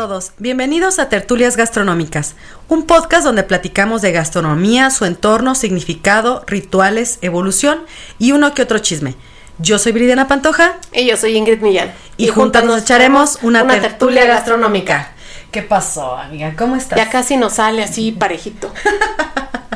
Todos, bienvenidos a Tertulias Gastronómicas, un podcast donde platicamos de gastronomía, su entorno, significado, rituales, evolución y uno que otro chisme. Yo soy Bridiana Pantoja Y yo soy Ingrid Millán. y, juntas nos echaremos una, tertulia gastronómica. ¿Qué pasó, amiga? ¿Cómo estás? Ya casi nos sale así parejito.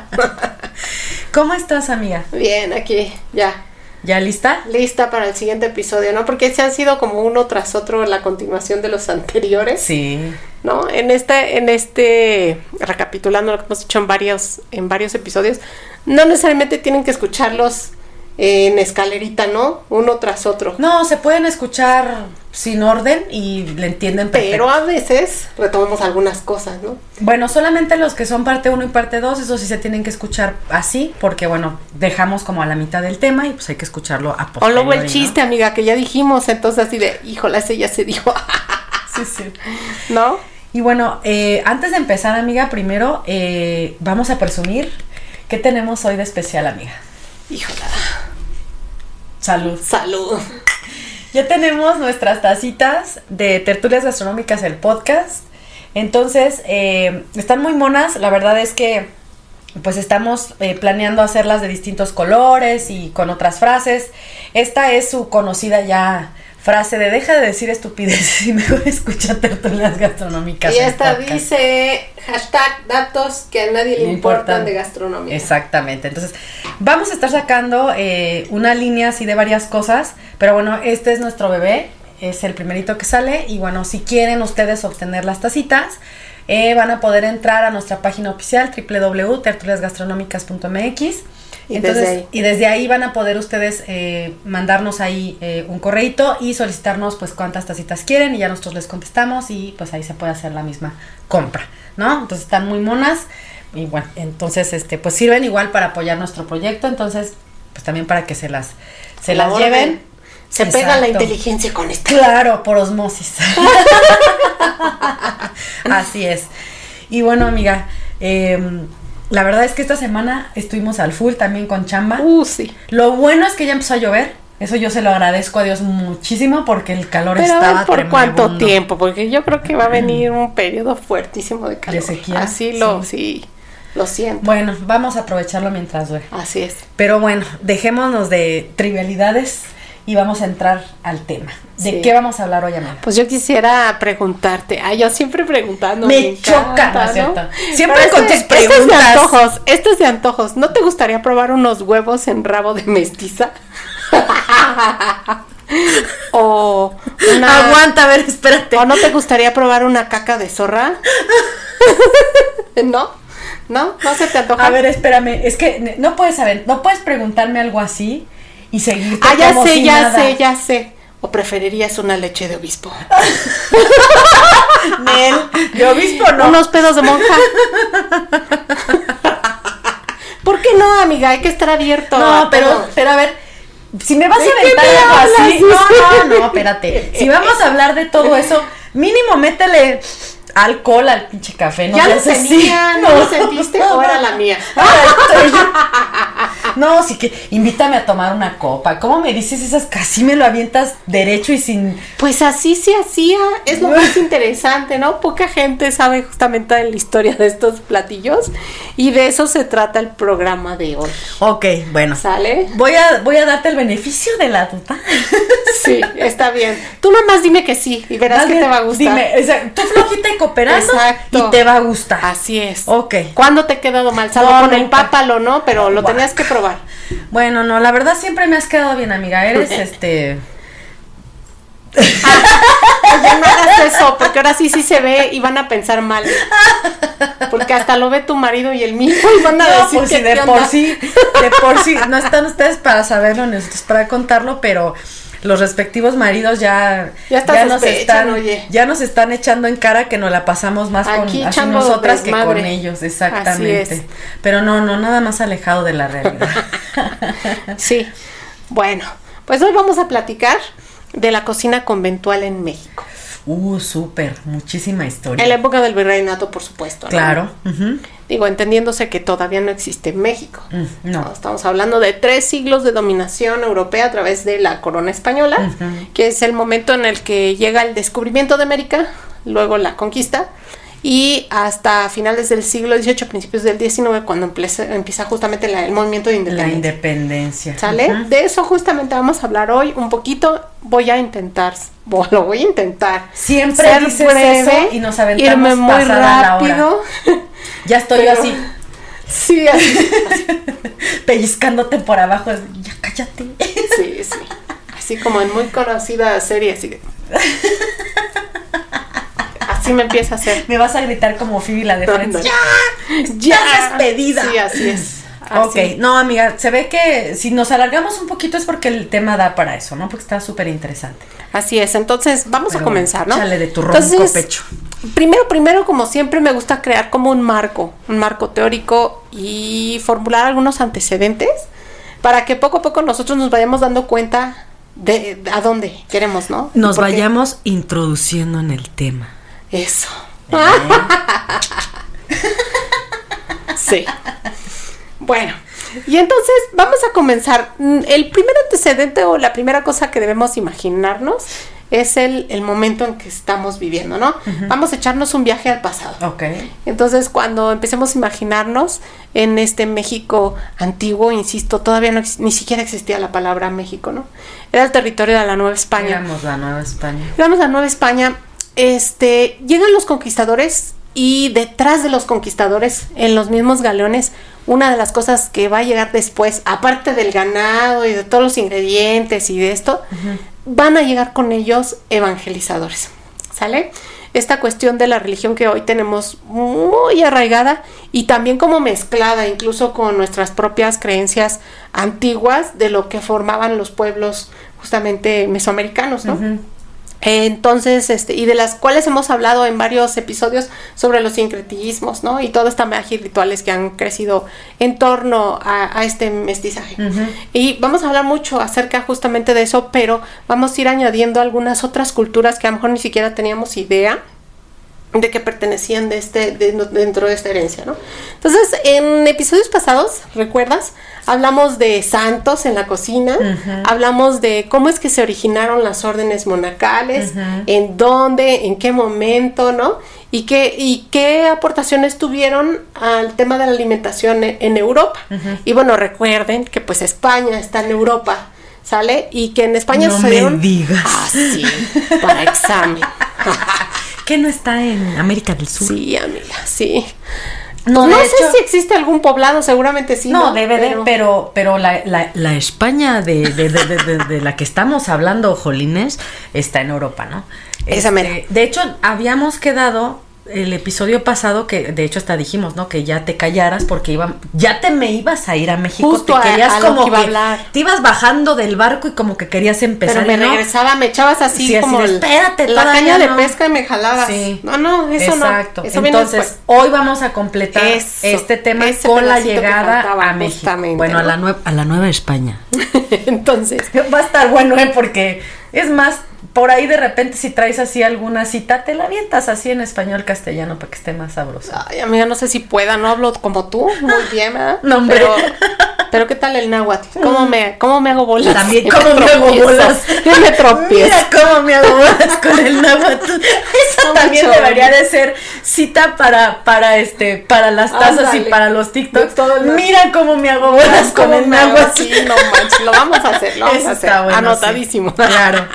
¿Cómo estás, amiga? Bien, aquí, ya. ¿Ya lista? Lista para el siguiente episodio, ¿no? Porque se han sido como uno tras otro la continuación de los anteriores. Sí. ¿No? En este, en este, recapitulando lo que hemos dicho en varios, en varios episodios, no necesariamente tienen que escucharlos en escalerita, ¿no? Uno tras otro. No, se pueden escuchar sin orden y le entienden perfecto. Pero a veces retomamos algunas cosas, ¿no? Bueno, solamente los que son parte 1 y parte 2, eso sí se tienen que escuchar así, porque bueno, dejamos como a la mitad del tema y pues hay que escucharlo a O posteriori, luego el ¿no? chiste, amiga, que ya dijimos, entonces así de, híjole, ese ya se dijo, Sí, sí. ¿no? Y bueno, eh, antes de empezar, amiga, primero eh, vamos a presumir qué tenemos hoy de especial, amiga. Híjole, Salud. salud. Ya tenemos nuestras tacitas de Tertulias Gastronómicas, el podcast. Entonces, eh, están muy monas. La verdad es que, pues, estamos eh, planeando hacerlas de distintos colores y con otras frases. Esta es su conocida ya frase de deja de decir estupideces y mejor escucha Tertulias Gastronómicas. Y esta podcast". dice hashtag datos que a nadie le Le importan importan. de gastronomía. Exactamente. Entonces, vamos a estar sacando eh, una línea así de varias cosas. Pero bueno, este es nuestro bebé. Es el primerito que sale. Y bueno, si quieren ustedes obtener las tacitas, eh, van a poder entrar a nuestra página oficial www.tertuliasgastronómicas.mx. Y Entonces, desde ahí. y desde ahí van a poder ustedes eh, mandarnos ahí eh, un correito y solicitarnos pues cuántas tacitas quieren y ya nosotros les contestamos y pues ahí se puede hacer la misma compra, ¿no? Entonces están muy monas y bueno, entonces este pues sirven igual para apoyar nuestro proyecto, entonces pues también para que se las se La las orden. lleven. Se pega la inteligencia con esta. Claro, por osmosis. Así es. Y bueno, amiga, em, la verdad es que esta semana estuvimos al full también con chamba. Uh, sí. Lo bueno es que ya empezó a llover. Eso yo se lo agradezco a Dios muchísimo porque el calor Pero a estaba ver por cuánto tiempo, porque yo creo que va a venir un periodo fuertísimo de calor. sequía, Así lo, sí. sí, lo siento. Bueno, vamos a aprovecharlo mientras dure. Así es. Pero bueno, dejémonos de trivialidades y vamos a entrar al tema. ¿De Sí. qué vamos a hablar hoy, amiga? Pues yo quisiera preguntarte, ay, yo siempre preguntando. Me choca, ¿no es cierto? Siempre Pero con este- tus Esto es de preguntas. antojos, esto es de antojos. ¿No te gustaría probar unos huevos en rabo de mestiza? o una... Aguanta, a ver, espérate. ¿O no te gustaría probar una caca de zorra? ¿No? ¿No? ¿No se te antoja? A ver, espérame, es que no puedes saber, no puedes preguntarme algo así y seguir. Ah, ya sé, ya sé, ya sé. ¿O preferirías una leche de obispo? Nel, de obispo no. Unos pedos de monja. ¿Por qué no, amiga? Hay que estar abierto. No, pero, pero a ver, si me vas ¿De a aventar algo así, no, no, no, espérate. Si vamos a hablar de todo eso, mínimo métele alcohol al pinche café, no ¿Ya lo tenía? ¿No lo sentiste o era la mía? No, sí que invítame a tomar una copa. ¿Cómo me dices esas? Casi me lo avientas derecho y sin. Pues así se hacía, es lo más interesante, ¿no? Poca gente sabe justamente de la historia de estos platillos y de eso se trata el programa de hoy. Ok, bueno. ¿Sale? Voy a, voy a darte el beneficio de la duda. Sí, está bien. Tú nomás dime que sí y verás Más que te va a gustar. Dime, o sea, tú flojita y cooperando Exacto. y te va a gustar. Así es. Ok. ¿Cuándo te he quedado mal? Salvo No, con el nunca. pápalo, ¿no? Pero lo tenías que probar. Bueno, no, la verdad siempre me has quedado bien, amiga. Eres este. Oye, no hagas eso, porque ahora sí sí se ve y van a pensar mal. Porque hasta lo ve tu marido y el mío y van a No, decir pues que de por onda. sí, de por sí, no están ustedes para saberlo, nosotros para contarlo, pero los respectivos maridos ya, Ya nos están, oye. ya nos están echando en cara que nos la pasamos más con así nosotras que con ellos, exactamente. Pero no, no, nada más alejado de la realidad. Sí. Bueno, pues hoy vamos a platicar de la cocina conventual en México. uh, súper, muchísima historia. En la época del virreinato, por supuesto. ¿no? Claro. ujú. Digo, entendiéndose que todavía no existe México. Mm, no. Estamos hablando de tres siglos de dominación europea a través de la corona española, que es el momento en el que llega el descubrimiento de América, luego la conquista, y hasta finales del siglo XVIII, principios del XIX, cuando empieza, empieza justamente la- el movimiento de La independencia. independencia. ¿Sale? De eso justamente vamos a hablar hoy un poquito. Voy a intentar, lo voy a intentar. Siempre ser dices breve, eso y nos aventamos irme muy pasada la hora. rápido. Ya estoy Pero- yo así, Sí, así. pellizcándote por abajo. Ya cállate. Sí, sí. Así como en muy conocida serie, así que- Así me empieza a hacer. Me vas a gritar como Phoebe la de Friends. Ándale. ¡Ya! ¡Estás despedida! Sí, así es. Ok, Así. no amiga, se ve que si nos alargamos un poquito es porque el tema da para eso, ¿no? Porque está súper interesante. Así es. Entonces, vamos Pero a comenzar, ¿no? échale de tu ronco Entonces, pecho. Primero, primero, como siempre, me gusta crear como un marco, un marco teórico y formular algunos antecedentes para que poco a poco nosotros nos vayamos dando cuenta de, de a dónde queremos, ¿no? Nos vayamos introduciendo en el tema. Eso. Sí. Bueno, y entonces vamos a comenzar. Mm, El primer antecedente o la primera cosa que debemos imaginarnos es el, el momento en que estamos viviendo, ¿no? Vamos a echarnos un viaje al pasado. Ok. Entonces, cuando empecemos a imaginarnos en este México antiguo, insisto, todavía no ni siquiera existía la palabra México, ¿no? Era el territorio de la Nueva España. Éramos la Nueva España. Llegamos a Nueva España, este, llegan los conquistadores y detrás de los conquistadores, en los mismos galeones, una de las cosas que va a llegar después, aparte del ganado y de todos los ingredientes y de esto, van a llegar con ellos evangelizadores, ¿sale? Esta cuestión de la religión que hoy tenemos muy arraigada y también como mezclada incluso con nuestras propias creencias antiguas de lo que formaban los pueblos justamente mesoamericanos, ¿no? Entonces, este, y de las cuales hemos hablado en varios episodios sobre los sincretismos, ¿no? Y toda esta magia y rituales que han crecido en torno a, a este mestizaje. Y vamos a hablar mucho acerca justamente de eso, pero vamos a ir añadiendo algunas otras culturas que a lo mejor ni siquiera teníamos idea de que pertenecían de este, de- dentro de esta herencia, ¿no? Entonces, en episodios pasados, ¿recuerdas? Hablamos de santos en la cocina, hablamos de cómo es que se originaron las órdenes monacales, en dónde, en qué momento, ¿no? Y qué, y qué aportaciones tuvieron al tema de la alimentación en, en Europa. Y bueno, recuerden que pues España está en Europa, ¿sale? Y que en España No me sucedieron... digas. Ah, sí, para examen. ¿Qué no está en América del Sur? Sí, amiga, sí. No, sé hecho- si existe algún poblado, seguramente sí. no, debe de, Pero- pero, la, la, la España de, de, de, de- de- de la que estamos hablando, Jolines, está en Europa, ¿no? Este, Esa mera. de hecho, habíamos quedado el episodio pasado que de hecho hasta dijimos, ¿no? Que ya te callaras porque iba, ya te me ibas a ir a México, Justo te querías a como que iba a hablar. te ibas bajando del barco y como que querías empezar Pero me no. regresaba, me echabas así Sí, así como de, "Espérate, la caña de no". pesca y me jalabas. Sí. No, no, eso no. Exacto. Eso Entonces, hoy vamos a completar Eso, este tema con la que llegada faltaba, a México. Bueno, a la nueva a la Nueva España. Entonces, Va a estar bueno, ¿eh? Porque es más, por ahí de repente si traes así alguna cita, te la avientas así en español castellano para que esté más sabroso. ay, amiga, no sé si pueda, no hablo como tú, muy bien, ¿verdad? No, hombre. Pero, pero ¿qué tal el náhuatl? ¿Cómo me, cómo me hago bolas? También, ¿cómo me hago bolas? Yo me tropiezo. Mira cómo me hago bolas con el náhuatl. Eso No, también debería de ser cita para, para este, para las tazas y para los TikToks. Mira cómo me hago bolas con ¿Cómo el náhuatl. así? No manches, lo vamos a hacer, lo vamos Eso a hacer. está bueno, Anotadísimo. sí. Claro.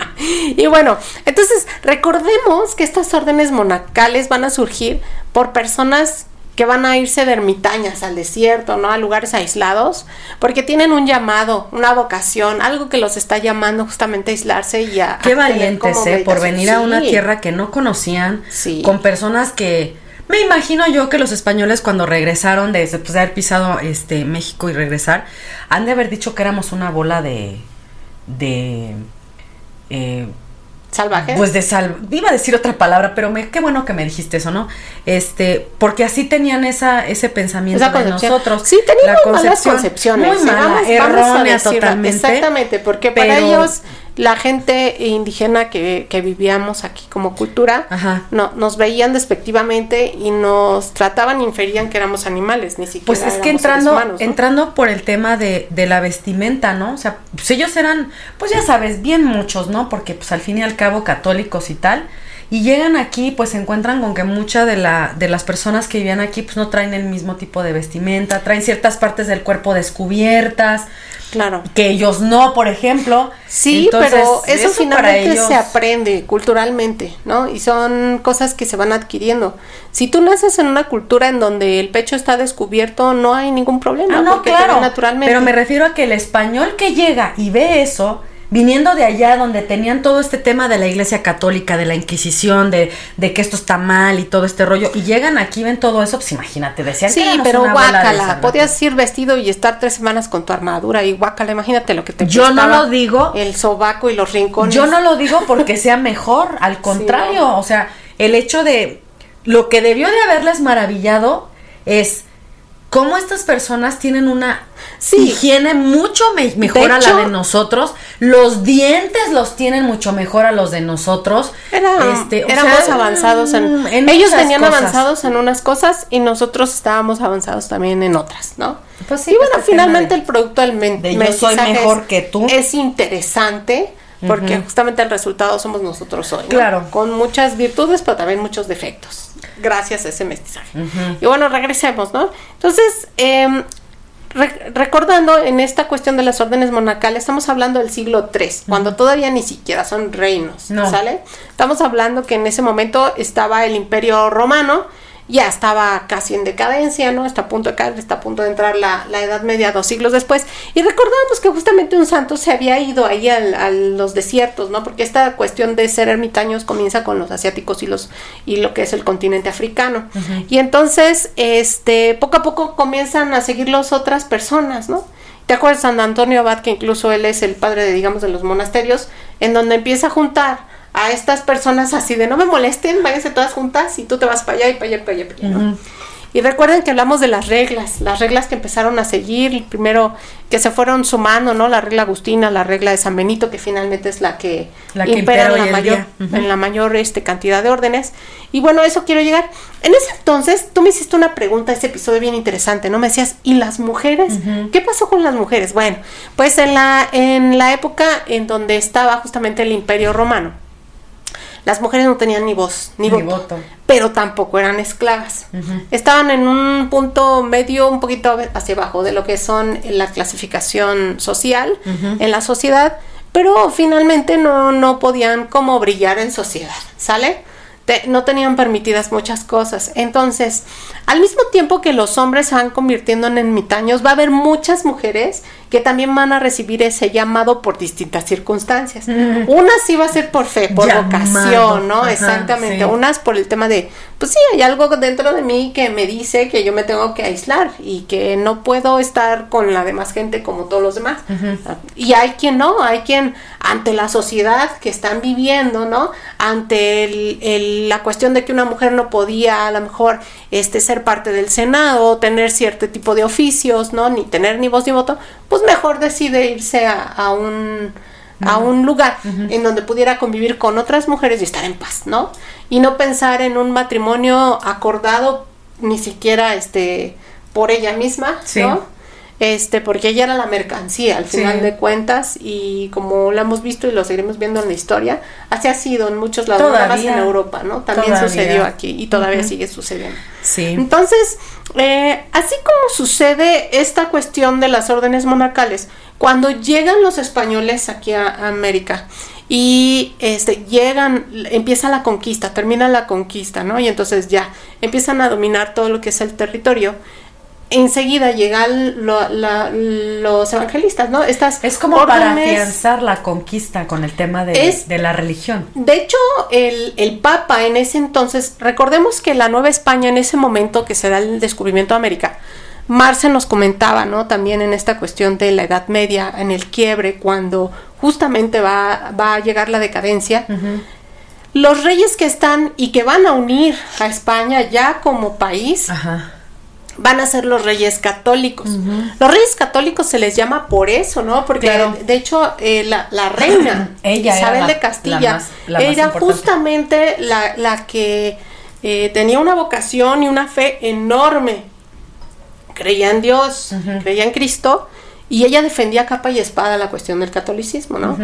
Y bueno, entonces recordemos que estas órdenes monacales van a surgir por personas que van a irse de ermitañas al desierto, ¿no? A lugares aislados, porque tienen un llamado, una vocación, algo que los está llamando justamente a aislarse y a... Qué a valientes, ¿eh? Por venir a una tierra que no conocían, Sí. con personas que... Me imagino yo que los españoles cuando regresaron de, después de haber pisado este México y regresar, han de haber dicho que éramos una bola de... de eh, salvajes. Pues de sal, iba a decir otra palabra, pero me, qué bueno que me dijiste eso, ¿no? Este, porque así tenían esa, ese pensamiento Esa de nosotros. Sí, tenían malas concepciones. Muy mala, errónea totalmente. Exactamente, porque para ellos la gente indígena que, que vivíamos aquí como cultura Ajá. no, nos veían despectivamente y nos trataban y inferían que éramos animales, ni siquiera Pues es que entrando, humanos, ¿no? entrando por el tema de, de la vestimenta, ¿no? O sea, pues ellos eran, pues ya sabes, bien muchos, ¿no? Porque pues al fin y al cabo católicos y tal. Y llegan aquí, pues se encuentran con que muchas de, la, de las personas que vivían aquí, pues no traen el mismo tipo de vestimenta, traen ciertas partes del cuerpo descubiertas, Claro. que ellos no, por ejemplo. Sí, Entonces, pero eso, finalmente ellos- se aprende culturalmente, ¿no? Y son cosas que se van adquiriendo. Si tú naces en una cultura en donde el pecho está descubierto, no hay ningún problema. Ah, no, porque claro. naturalmente. Pero me refiero a que el español que llega y ve eso, viniendo de allá donde tenían todo este tema de la iglesia católica, de la Inquisición, de, de que esto está mal y todo este rollo, y llegan aquí, ven todo eso, pues imagínate, decían que Sí, éramos pero una guácala, podías ir vestido y estar tres semanas con tu armadura y guácala, imagínate lo que te Yo no lo digo. El sobaco y los rincones. Yo no lo digo porque sea mejor, al contrario, no. o sea, el hecho de lo que debió de haberles maravillado es cómo estas personas tienen una Sí. higiene mucho me- mejor De a la de nosotros, los dientes los tienen mucho mejor a los de nosotros. Era- Este, éramos sea, avanzados en, mm, en ellos cosas. avanzados en unas cosas y nosotros estábamos avanzados también en otras, ¿no? Pues sí, y bueno, este tema finalmente de- el producto del de yo soy mejor que tú. es interesante porque justamente el resultado somos nosotros hoy, ¿no? Claro. con muchas virtudes pero también muchos defectos gracias a ese mestizaje. Y bueno, regresemos, ¿no? Entonces, Re- recordando en esta cuestión de las órdenes monacales, estamos hablando del siglo III, cuando todavía ni siquiera son reinos, No. ¿sale? Estamos hablando que en ese momento estaba el imperio romano, ya estaba casi en decadencia, ¿no? Está a punto de caer, está a punto de entrar la, la Edad Media dos siglos después. Y recordamos que justamente un santo se había ido ahí al- a los desiertos, ¿no? Porque esta cuestión de ser ermitaños comienza con los asiáticos y los y lo que es el continente africano. Y entonces, este, poco a poco comienzan a seguirlos otras personas, ¿no? ¿Te acuerdas San Antonio Abad, que incluso él es el padre de, digamos, de los monasterios, en donde empieza a juntar a estas personas así de no me molesten, váyanse todas juntas y tú te vas para allá y para allá y para allá, para allá, ¿no? Y recuerden que hablamos de las reglas, las reglas que empezaron a seguir, primero que se fueron sumando, ¿no? La regla agustina, la regla de San Benito, que finalmente es la que, La que impera en la mayor, en la mayor este, cantidad de órdenes. Y bueno, a eso quiero llegar. En ese entonces, tú me hiciste una pregunta, ese episodio bien interesante, ¿no? Me decías, ¿y las mujeres? ¿Qué pasó con las mujeres? Bueno, pues en la, en la época en donde estaba justamente el imperio romano, las mujeres no tenían ni voz, ni, Ni voto, voto. pero tampoco eran esclavas. Estaban en un punto medio, un poquito hacia abajo de lo que son la clasificación social en la sociedad, pero finalmente no, no podían como brillar en sociedad, ¿sale? Te- no tenían permitidas muchas cosas. Entonces, al mismo tiempo que los hombres se van convirtiendo en ermitaños, va a haber muchas mujeres que también van a recibir ese llamado por distintas circunstancias. Una sí va a ser por fe, por Llamado. vocación, ¿no? Ajá, Exactamente. sí. Unas por el tema de, pues sí, hay algo dentro de mí que me dice que yo me tengo que aislar y que no puedo estar con la demás gente como todos los demás. Y hay quien no, hay quien ante la sociedad que están viviendo, ¿no? Ante el- el- la cuestión de que una mujer no podía a lo mejor este, ser parte del Senado, tener cierto tipo de oficios, ¿no? Ni tener ni voz ni voto, pues mejor decide irse a, a un a un lugar en donde pudiera convivir con otras mujeres y estar en paz, ¿no? Y no pensar en un matrimonio acordado ni siquiera este por ella misma, Sí. ¿no? Este, porque ella era la mercancía al Sí. final de cuentas y como lo hemos visto y lo seguiremos viendo en la historia, así ha sido en muchos lados, nada más en Todavía. Europa, ¿no? También Todavía. sucedió aquí y todavía sigue sucediendo. Sí. Entonces, eh, así como sucede esta cuestión de las órdenes monacales, cuando llegan los españoles aquí a, a América y este, llegan, empieza la conquista, termina la conquista, ¿no? Y entonces ya empiezan a dominar todo lo que es el territorio. Enseguida llegan lo- la- los evangelistas, ¿no? Estas Es como para afianzar la conquista con el tema de, Es- de la religión. de hecho, el, el Papa en ese entonces, recordemos que la Nueva España en ese momento que se da el descubrimiento de América, Marce nos comentaba, ¿no? También en esta cuestión de la Edad Media, en el quiebre, cuando justamente va, va a llegar la decadencia. Los reyes que están y que van a unir a España ya como país Ajá. Van a ser los reyes católicos. Los reyes católicos se les llama por eso, ¿no? Porque Claro. de hecho eh, la, la reina Ella Isabel de Castilla la más- la más era justamente la, la que eh, tenía una vocación y una fe enorme. Creía en Dios, creía en Cristo y ella defendía capa y espada la cuestión del catolicismo, ¿no?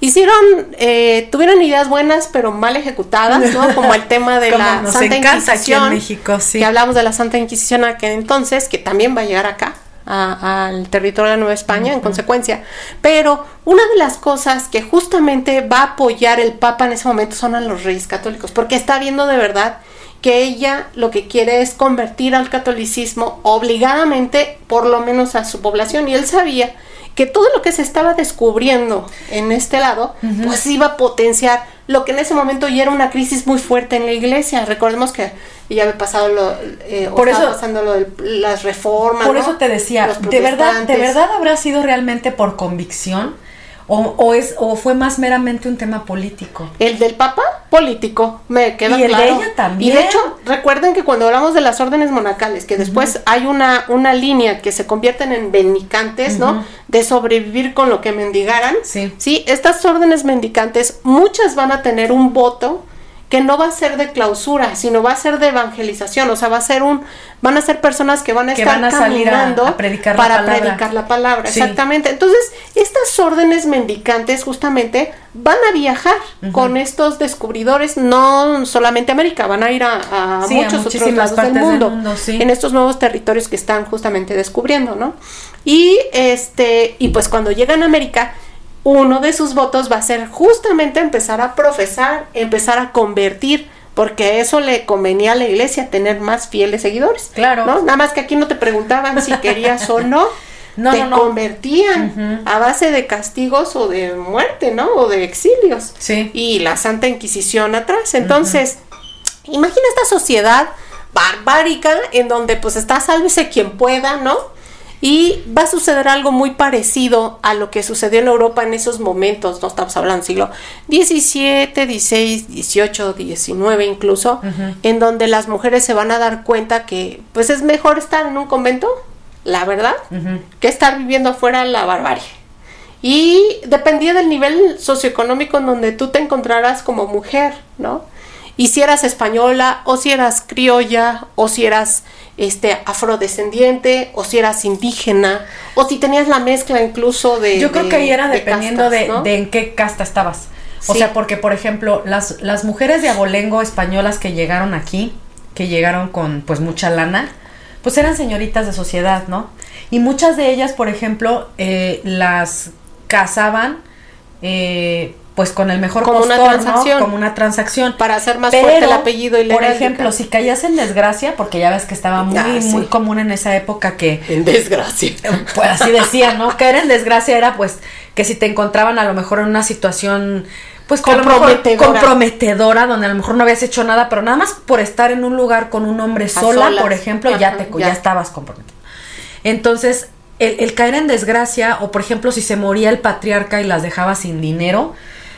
Hicieron, eh, tuvieron ideas buenas pero mal ejecutadas, ¿no? Como el tema de la nos Santa aquí en Inquisición, México, sí. que hablamos de la Santa Inquisición aquel entonces, que también va a llegar acá, al territorio de la Nueva España, en consecuencia. Pero una de las cosas que justamente va a apoyar el Papa en ese momento son a los reyes católicos, porque está viendo de verdad que ella lo que quiere es convertir al catolicismo obligadamente, por lo menos a su población, y él sabía que todo lo que se estaba descubriendo en este lado, pues iba a potenciar lo que en ese momento ya era una crisis muy fuerte en la iglesia. Recordemos que ya había pasado lo, eh, Por eso- pasando lo de las reformas. Por ¿no? eso te decía, ¿de verdad, ¿de verdad habrá sido realmente por convicción? ¿O, o es, ¿O fue más meramente un tema político? El del Papa, político, me queda Y el de claro. ella también. Y de hecho, recuerden que cuando hablamos de las órdenes monacales, que después hay una, una línea que se convierten en mendicantes, ¿no? De sobrevivir con lo que mendigaran. Sí. Sí, estas órdenes mendicantes, muchas van a tener un voto que no va a ser de clausura, sino va a ser de evangelización, o sea, va a ser un, van a ser personas que van a Que estar van a salir a- caminando a predicar la para predicar la palabra, Sí. exactamente. Entonces, estas órdenes mendicantes justamente van a viajar con estos descubridores, no solamente a América, van a ir a, Sí, muchos otros lados del mundo, mundo, sí. en estos nuevos territorios que están justamente descubriendo, ¿no? Y este, y pues cuando llegan a América, uno de sus votos va a ser justamente empezar a profesar, empezar a convertir, porque eso le convenía a la iglesia tener más fieles seguidores. Claro. ¿no? Nada más que aquí no te preguntaban si querías o no. No, te no, no. convertían a base de castigos o de muerte, ¿no? O de exilios. Sí. Y la Santa Inquisición atrás. Entonces, imagina esta sociedad barbárica en donde pues está sálvese quien pueda, ¿no? Y va a suceder algo muy parecido a lo que sucedió en Europa en esos momentos, no estamos hablando siglo XVII, XVI, XVIII, XIX incluso, en donde las mujeres se van a dar cuenta que pues es mejor estar en un convento, la verdad, que estar viviendo afuera la barbarie. Y dependía del nivel socioeconómico en donde tú te encontraras como mujer, ¿no? Y si eras española, o si eras criolla, o si eras este afrodescendiente, o si eras indígena, o si tenías la mezcla incluso de. Yo creo de- que ahí era de dependiendo castas, de, ¿no? de en qué casta estabas. O sea, porque, por ejemplo, las, las mujeres de abolengo españolas que llegaron aquí, que llegaron con pues mucha lana, pues eran señoritas de sociedad, ¿no? Y muchas de ellas, por ejemplo, eh, las casaban eh, pues con el mejor Como una postor, ¿no? transacción. Como una transacción. Para hacer más Pero, fuerte el apellido y la Por ejemplo, si caías en desgracia, porque ya ves que estaba muy, Ah, sí. muy común en esa época que En desgracia. pues así decían, ¿no? Caer en desgracia era pues que si te encontraban a lo mejor en una situación pues Comprometedora. comprometedora, donde a lo mejor no habías hecho nada, pero nada más por estar en un lugar con un hombre sola, por ejemplo, ya te ya. ya estabas comprometido. Entonces, el, el caer en desgracia, o por ejemplo, si se moría el patriarca y las dejaba sin dinero,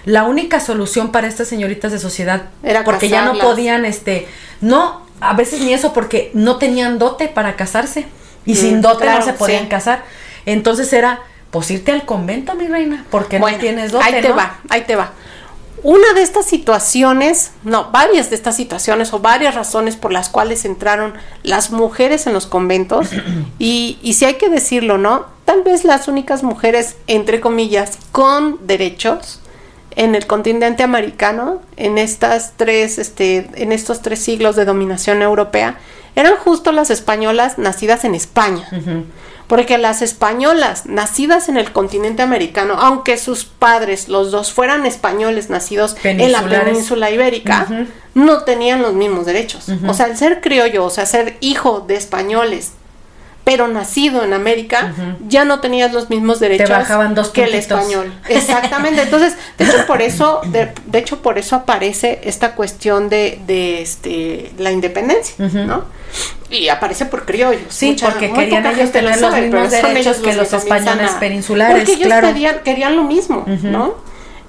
la única solución para estas señoritas de sociedad, Era porque ya no podían, este, no, a veces ni eso, porque no tenían dote para casarse. Y Mm, sin dote claro, no se podían sí. casar. Entonces era, pues irte al convento, mi reina, porque Bueno, no tienes dote, Ahí te ¿no? va, ahí te va. Una de estas situaciones, no, varias de estas situaciones o varias razones por las cuales entraron las mujeres en los conventos, y, y si hay que decirlo, ¿no? Tal vez las únicas mujeres, entre comillas, con derechos en el continente americano, en estas tres, este, en estos tres siglos de dominación europea, eran justo las españolas nacidas en España. Porque las españolas nacidas en el continente americano, aunque sus padres, los dos, fueran españoles nacidos en la península ibérica, no tenían los mismos derechos. O sea, el ser criollo, o sea, ser hijo de españoles, pero nacido en América, ya no tenías los mismos derechos bajaban dos que el español. Exactamente. Entonces, de hecho, por eso, de, de hecho, por eso aparece esta cuestión de, de este la independencia, ¿no? Y aparece por criollos. Sí, porque querían ellos lo tener los mismos derechos que los españoles a- peninsulares, Porque ellos claro. querían, querían lo mismo, ¿no?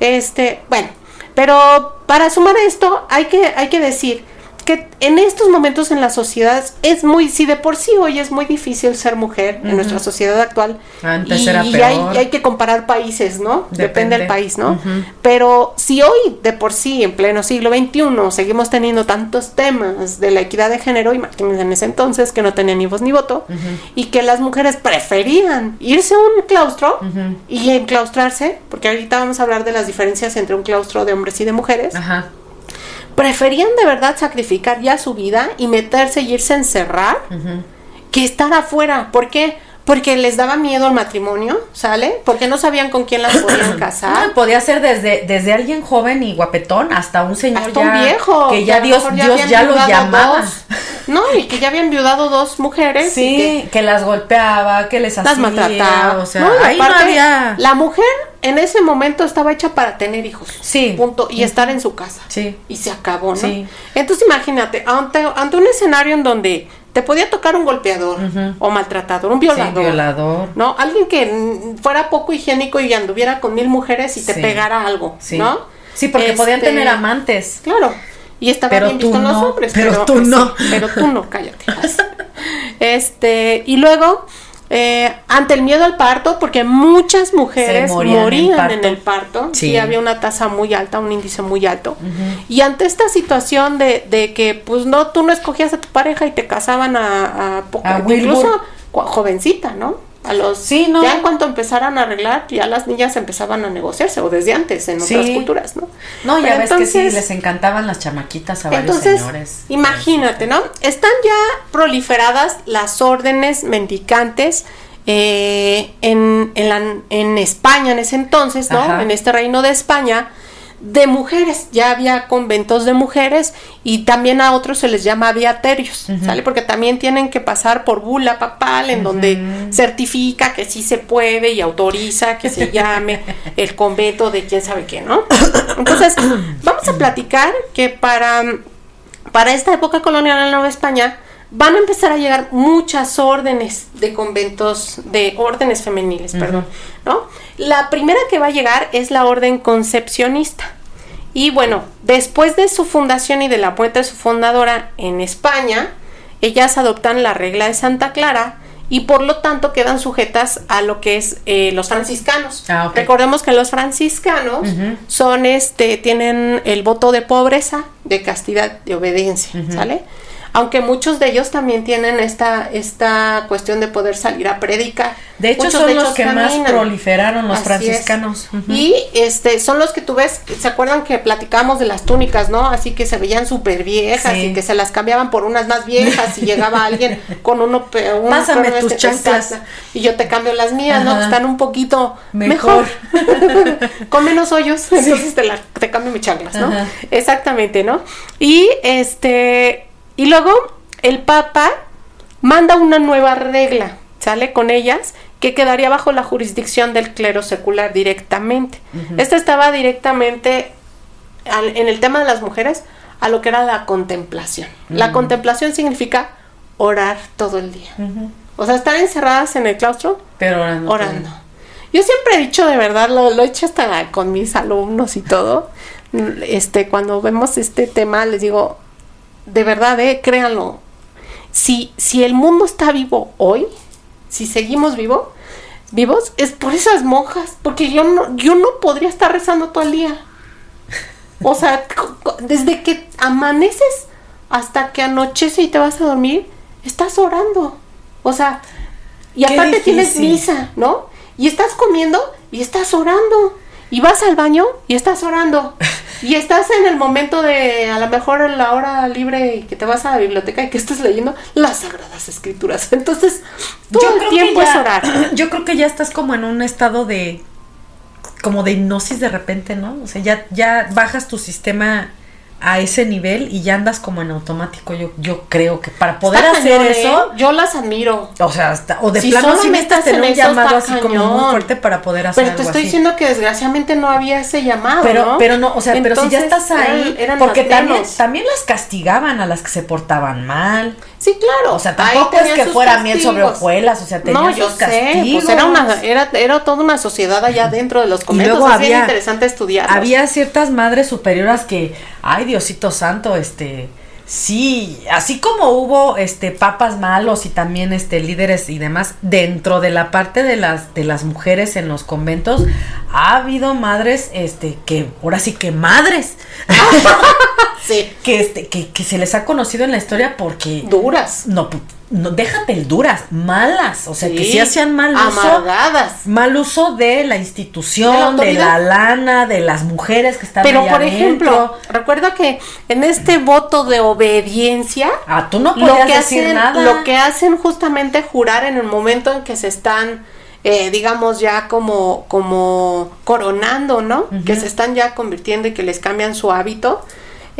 Este, bueno, pero para sumar a esto hay que, hay que decir que en estos momentos en la sociedad es muy, si de por sí hoy es muy difícil ser mujer en nuestra sociedad actual, Antes y, era peor. hay, y hay que comparar países, ¿no? Depende, Depende. del país, ¿no? Pero si hoy de por sí, en pleno siglo XXI, seguimos teniendo tantos temas de la equidad de género, imagínense en ese entonces que no tenían ni voz ni voto, y que las mujeres preferían irse a un claustro y enclaustrarse, porque ahorita vamos a hablar de las diferencias entre un claustro de hombres y de mujeres, Ajá. Preferían de verdad sacrificar ya su vida y meterse y irse a encerrar que estar afuera. ¿Por qué? Porque les daba miedo el matrimonio, ¿sale? Porque no sabían con quién las podían casar. No, podía ser desde, desde alguien joven y guapetón hasta un señor hasta ya un viejo que ya Dios, mejor Dios ya lo llamaba. dos. no y que ya habían viudado dos mujeres Sí, que, las golpeaba, que les hacía, las maltrataba o sea, No, ahí no aparte, había la mujer en ese momento estaba hecha para tener hijos Sí. punto y estar en su casa Sí. y se acabó no Sí. entonces imagínate ante, ante un escenario en donde te podía tocar un golpeador o maltratador un Sí, violador violador. ¿no? Alguien que fuera poco higiénico y anduviera con mil mujeres y te pegara algo, Sí. ¿no? Sí, porque podían Este, tener amantes. Claro. Y estaba Pero bien tú visto en los hombres. pero tú sí, no. pero tú no, cállate. Este, y luego, eh, ante el miedo al parto, porque muchas mujeres morían morían, en en el parto, Sí. y había una tasa muy alta, un índice muy alto. Y ante esta situación de, de que, pues no, tú no escogías a tu pareja y te casaban a, a, poco- A incluso jovencita, ¿no? A los, Sí, ¿no? Ya en cuanto empezaran a arreglar, ya las niñas empezaban a negociarse, o desde antes, en Sí. otras culturas, ¿no? No, ya ves que sí, les encantaban las chamaquitas a varios entonces, señores. imagínate, ¿no? Están ya proliferadas las órdenes mendicantes eh, en, en, la- en España en ese entonces, ¿no? Ajá. En este reino de España, de mujeres. Ya había conventos de mujeres y también a otros se les llama viaterios, ¿sale? Porque también tienen que pasar por bula papal en donde certifica que sí se puede y autoriza que se llame el convento de quién sabe qué, ¿no? Entonces, vamos a platicar que para para esta época colonial en la Nueva España van a empezar a llegar muchas órdenes de conventos, de órdenes femeniles, perdón, ¿no? La primera que va a llegar es la orden concepcionista. Y bueno, después de su fundación y de la muerte de su fundadora en España, ellas adoptan la regla de Santa Clara y por lo tanto quedan sujetas a lo que es eh, los franciscanos. Ah. Recordemos que los franciscanos son este, tienen el voto de pobreza, de castidad, de obediencia, ¿sale? Aunque muchos de ellos también tienen esta, esta cuestión de poder salir a predicar. De hecho, Muchos son de los que más proliferaron los Así franciscanos. Y este son los que tú ves, ¿se acuerdan que platicamos de las túnicas, no? Así que se veían súper viejas Sí. y que se las cambiaban por unas más viejas y llegaba alguien con uno pe- un Pásame tus este- chanclas. y yo te cambio las mías, ¿no? Que están un poquito Mejor. mejor, con menos hoyos, entonces te, la- te cambio mis chanclas, ¿no? Ajá. Exactamente, ¿no? Y este y luego el Papa manda una nueva regla, ¿sale? Con ellas, que quedaría bajo la jurisdicción del clero secular directamente. Esta estaba directamente al- en el tema de las mujeres a lo que era la contemplación. La contemplación significa orar todo el día. O sea, estar encerradas en el claustro Pero ahora no. orando. Yo siempre he dicho de verdad, lo, lo he hecho hasta con mis alumnos y todo. Este, cuando vemos este tema, les digo, de verdad, eh, créanlo. Si, si el mundo está vivo hoy, si seguimos vivo, vivos, es por esas monjas, porque yo no, yo no podría estar rezando todo el día. O sea, desde que amaneces hasta que anochece y te vas a dormir, estás orando. O sea, y aparte tienes misa, ¿no? Y estás comiendo y estás orando. Y vas al baño y estás orando. Y estás en el momento de, a lo mejor en la hora libre y que te vas a la biblioteca y que estás leyendo las sagradas escrituras. Entonces, todo el tiempo que es ya- orar. Yo creo que ya estás como en un estado de como de hipnosis de repente, ¿no? O sea, ya, ya bajas tu sistema a ese nivel y ya andas como en automático. Yo, yo creo que para poder Está hacer cañón, ¿eh? eso, yo las admiro. o sea, hasta- o de Si plano solamente necesitas tener un llamado así como muy cañón. fuerte para poder hacer Pero te algo estoy así. diciendo que desgraciadamente no había ese llamado, pero, ¿no? pero no, o sea, pero si ya Entonces, estás ahí, eran- eran porque también, también las castigaban a las que se portaban mal. Sí, claro. O sea, tampoco es que fuera miel sobre hojuelas, o sea, tenían No, yo sus sé, castigos. pues era una, era, era toda una sociedad allá dentro de los conventos. luego es bien había- interesante estudiar. Había ciertas madres superioras que, ay Diosito santo, este, sí, así como hubo este papas malos y también este líderes y demás dentro de la parte de las de las mujeres en los conventos, ha habido madres este que ahora sí que madres Sí, que este que, que se les ha conocido en la historia porque duras. no pu- no déjate el duras, malas, o sea, que sí hacían mal uso Amargadas. mal uso de la institución, ¿De la de, autoridad? la lana, de las mujeres que están Pero por adentro. ejemplo, recuerda que en este voto de obediencia, ah, tú no lo podías que decir hacen, nada. lo que hacen justamente jurar en el momento en que se están, eh, digamos ya como, como coronando, ¿no? Que se están ya convirtiendo y que les cambian su hábito.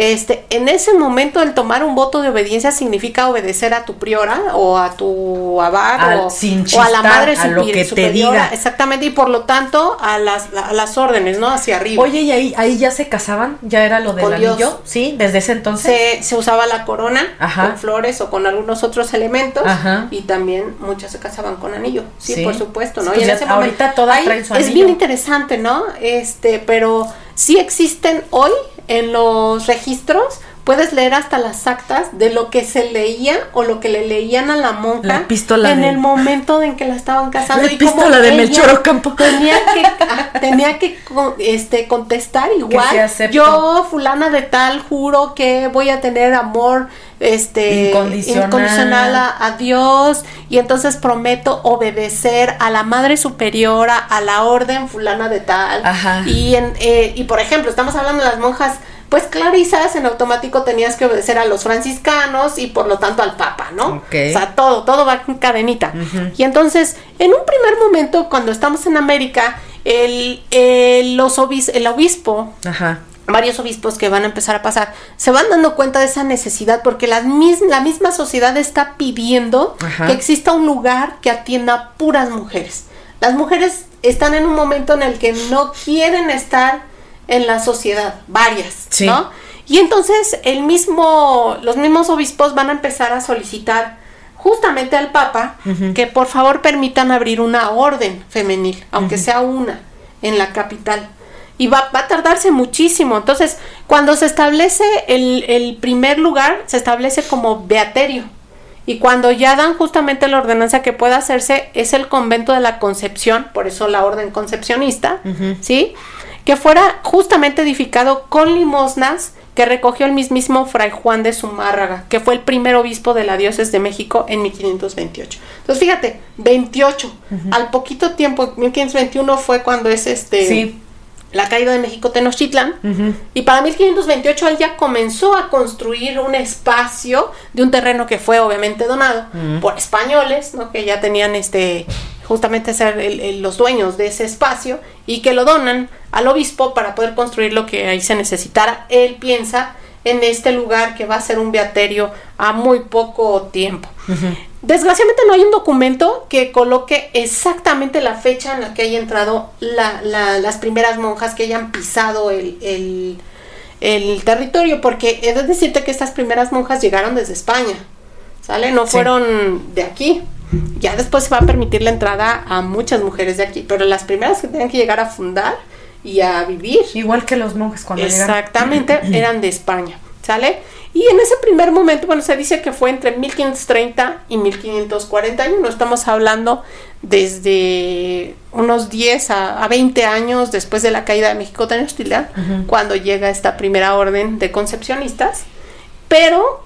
Este, en ese momento el tomar un voto de obediencia significa obedecer a tu priora o a tu abad Al- o, sin o a la madre a lo que te superiora, diga. exactamente, y por lo tanto a las, a las órdenes, ¿no? Hacia arriba. Oye, ¿y ahí, ahí ya se casaban? ¿Ya era lo del Con Dios. anillo? Sí, desde ese entonces. se, se usaba la corona Ajá. con flores o con algunos otros elementos Ajá. y también muchas se casaban con anillo sí, Sí. por supuesto no Pues y en ese ahorita momento todas ahí traen su es bien interesante no este pero sí existen hoy en los registros puedes leer hasta las actas de lo que se leía o lo que le leían a la monja La en de- el momento en que la estaban casando La y como epístola de Melchor Ocampo. tenía que ah, tenía que este contestar igual yo fulana de tal juro que voy a tener amor este Incondicional. a, a Dios y entonces prometo obedecer a la madre superiora a la orden fulana de tal Ajá. y en eh, y por ejemplo estamos hablando de las monjas pues clarisas en automático tenías que obedecer a los franciscanos y por lo tanto al papa, ¿no? Ok. O sea, todo, todo va en cadenita. Y entonces, en un primer momento, cuando estamos en América, el, el- los obis- el obispo Ajá. varios obispos que van a empezar a pasar, se van dando cuenta de esa necesidad porque la, mis- la misma sociedad está pidiendo Ajá. que exista un lugar que atienda a puras mujeres. Las mujeres están en un momento en el que no quieren estar en la sociedad, varias, Sí. ¿no? Y entonces el mismo, los mismos obispos van a empezar a solicitar justamente al Papa que por favor permitan abrir una orden femenil, aunque sea una, en la capital. Y va, va a tardarse muchísimo. Entonces, cuando se establece el, el primer lugar, se establece como beaterio. Y cuando ya dan justamente la ordenanza que pueda hacerse, es el convento de la Concepción, por eso la orden concepcionista. ¿sí? Que fuera justamente edificado con limosnas que recogió el mismísimo Fray Juan de Zumárraga, que fue el primer obispo de la diócesis de México en 1528. Entonces, fíjate, 28. Al poquito tiempo, 1521 fue cuando es este Sí. la caída de México Tenochtitlan. Y para 1528 él ya comenzó a construir un espacio de un terreno que fue obviamente donado por españoles, ¿no? que ya tenían este justamente ser el- el- los dueños de ese espacio y que lo donan al obispo para poder construir lo que ahí se necesitara. Él piensa en este lugar que va a ser un beaterio a muy poco tiempo. Desgraciadamente no hay un documento que coloque exactamente la fecha en la que haya entrado la- la- las primeras monjas que hayan pisado el, el- el territorio, porque he de decirte que estas primeras monjas llegaron desde España, ¿sale? No Sí. fueron de aquí. Ya después se va a permitir la entrada a muchas mujeres de aquí, pero las primeras que tenían que llegar a fundar y a vivir Igual que los monjes cuando. Exactamente, eran de España, ¿sale? Y en ese primer momento, bueno, se dice que fue entre 1530 y 1540 años, no estamos hablando desde unos 10 a, a 20 años después de la caída de México Tenochtitlan, Ujú. cuando llega esta primera orden de concepcionistas, pero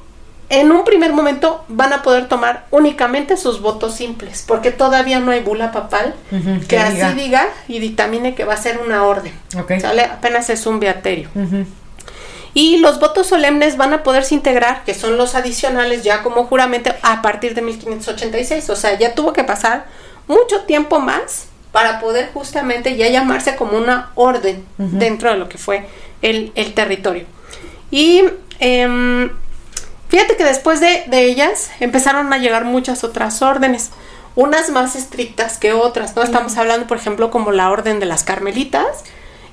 en un primer momento van a poder tomar únicamente sus votos simples, porque todavía no hay bula papal que, que así diga. diga y dictamine que va a ser una orden. Ok. ¿Sale? Apenas es un beaterio. Y los votos solemnes van a poderse integrar, que son los adicionales ya como juramento, a partir de 1586. O sea, ya tuvo que pasar mucho tiempo más para poder justamente ya llamarse como una orden dentro de lo que fue el, el territorio. Y em, fíjate que después de, de ellas empezaron a llegar muchas otras órdenes, unas más estrictas que otras, ¿no? Estamos hablando, por ejemplo, como la orden de las carmelitas,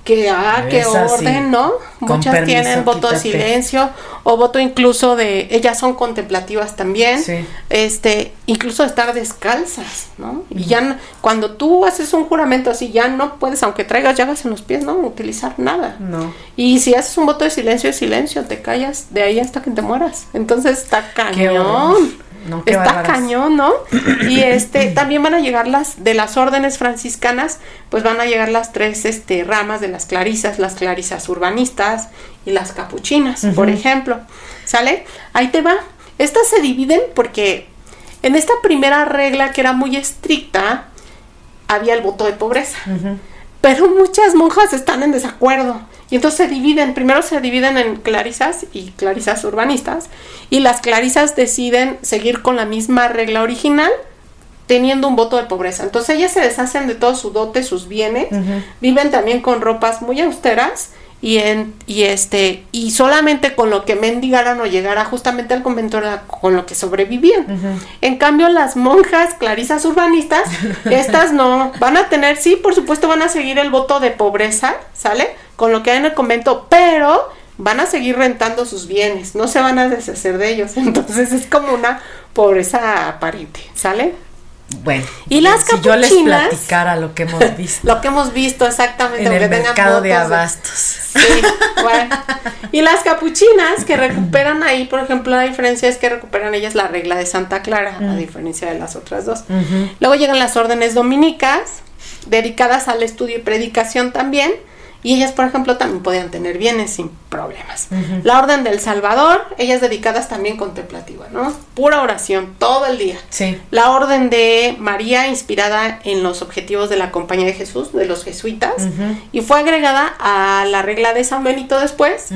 que, ah, qué sí. orden, ¿no? Con Muchas permiso, tienen voto de silencio o voto incluso de, ellas son contemplativas también, Sí. este, incluso estar descalzas, ¿no? Y ya no- cuando tú haces un juramento así, ya no puedes, aunque traigas llagas en los pies, no utilizar nada. No. Y si haces un voto de silencio, es silencio, te callas de ahí hasta que te mueras. Entonces está cañón. No, está cañón, ¿no? Y este también van a llegar las de las órdenes franciscanas, pues van a llegar las tres este ramas de las clarisas, las clarisas urbanistas y las capuchinas, por ejemplo. ¿Sale? Ahí te va. Estas se dividen porque en esta primera regla que era muy estricta había el voto de pobreza. Pero muchas monjas están en desacuerdo. Y entonces se dividen, primero se dividen en clarisas y clarisas urbanistas. Y las clarisas deciden seguir con la misma regla original, teniendo un voto de pobreza. Entonces ellas se deshacen de todo su dote, sus bienes, viven también con ropas muy austeras y en y este y solamente con lo que mendigaran o llegara justamente al convento era con lo que sobrevivían. En cambio, las monjas clarisas urbanistas, estas no, van a tener, sí, por supuesto, van a seguir el voto de pobreza, ¿sale? Con lo que hay en el convento, pero van a seguir rentando sus bienes, no se van a deshacer de ellos. Entonces es como una pobreza aparente, ¿sale? Bueno. Y las si yo les capuchinas- platicara lo que hemos visto Lo que hemos visto exactamente. en el mercado de fotos abastos. Sí, bueno. Y las capuchinas que recuperan ahí, por ejemplo, la diferencia es que recuperan ellas la regla de Santa Clara, a diferencia de las otras dos. Luego llegan las órdenes dominicas, dedicadas al estudio y predicación también. Y ellas, por ejemplo, también podían tener bienes sin problemas. La orden del Salvador, ellas dedicadas también contemplativa, ¿no? Pura oración, todo el día. Sí. La orden de María, inspirada en los objetivos de la Compañía de Jesús, de los jesuitas, y fue agregada a la regla de San Benito después,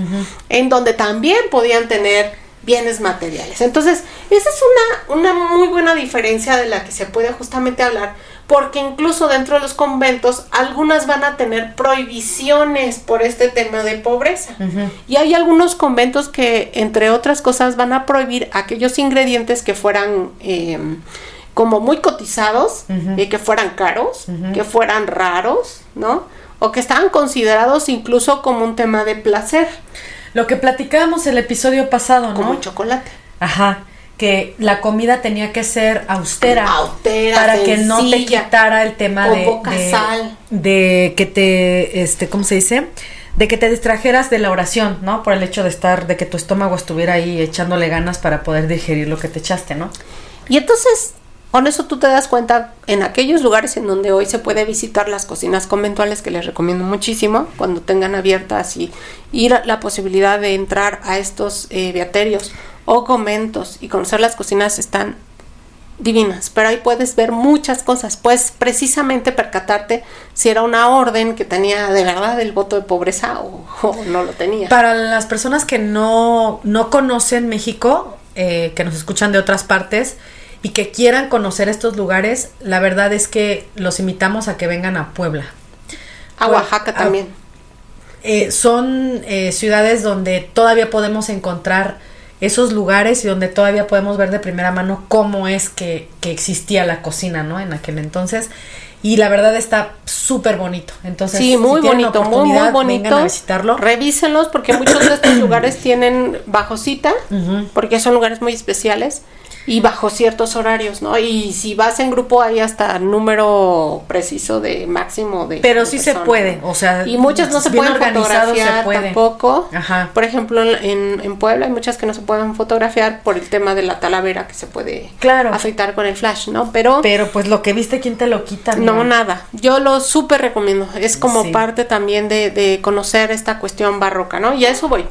en donde también podían tener bienes materiales. Entonces, esa es una, una muy buena diferencia de la que se puede justamente hablar, porque incluso dentro de los conventos, algunas van a tener prohibiciones por este tema de pobreza. Y hay algunos conventos que, entre otras cosas, van a prohibir aquellos ingredientes que fueran eh, como muy cotizados y que fueran caros, que fueran raros, ¿no? O que estaban considerados incluso como un tema de placer, Lo que platicábamos el episodio pasado, ¿no? como el chocolate. Ajá. Que la comida tenía que ser austera. Austera, para que no te quitara el tema de, de, sal. de que te, este, ¿cómo se dice? De que te distrajeras de la oración, ¿no? Por el hecho de estar, de que tu estómago estuviera ahí echándole ganas para poder digerir lo que te echaste, ¿no? Y entonces, con eso tú te das cuenta en aquellos lugares en donde hoy se puede visitar las cocinas conventuales, que les recomiendo muchísimo, cuando tengan abiertas y a la posibilidad de entrar a estos eh, o conventos y conocer las cocinas están divinas, pero ahí puedes ver muchas cosas, puedes precisamente percatarte si era una orden que tenía de verdad el voto de pobreza o, o no lo tenía. Para las personas que no, no conocen México, eh, que nos escuchan de otras partes y que quieran conocer estos lugares, la verdad es que los invitamos a que vengan a Puebla. A Oaxaca a- también. Eh, son eh, ciudades donde todavía podemos encontrar esos lugares y donde todavía podemos ver de primera mano cómo es que, que existía la cocina, ¿no? En aquel entonces. Y la verdad está súper bonito. Entonces, Sí, muy bonito, muy, muy bonito. A visitarlo. Revísenlos porque muchos de estos lugares tienen bajo cita, porque son lugares muy especiales y bajo ciertos horarios, ¿no? Y si vas en grupo hay hasta número preciso de máximo de Pero de sí se puede, ¿no? o sea, y muchas no se pueden se fotografiar puede. tampoco. Ajá. Por ejemplo, en, en Puebla hay muchas que no se pueden fotografiar por el tema de la talavera que se puede Claro. afectar con el flash, ¿no? Pero Pero pues lo que viste, ¿quién te lo quita? no, amiga? nada. Yo lo súper recomiendo. Es como Sí. parte también de, de conocer esta cuestión barroca, ¿no? Y a eso voy.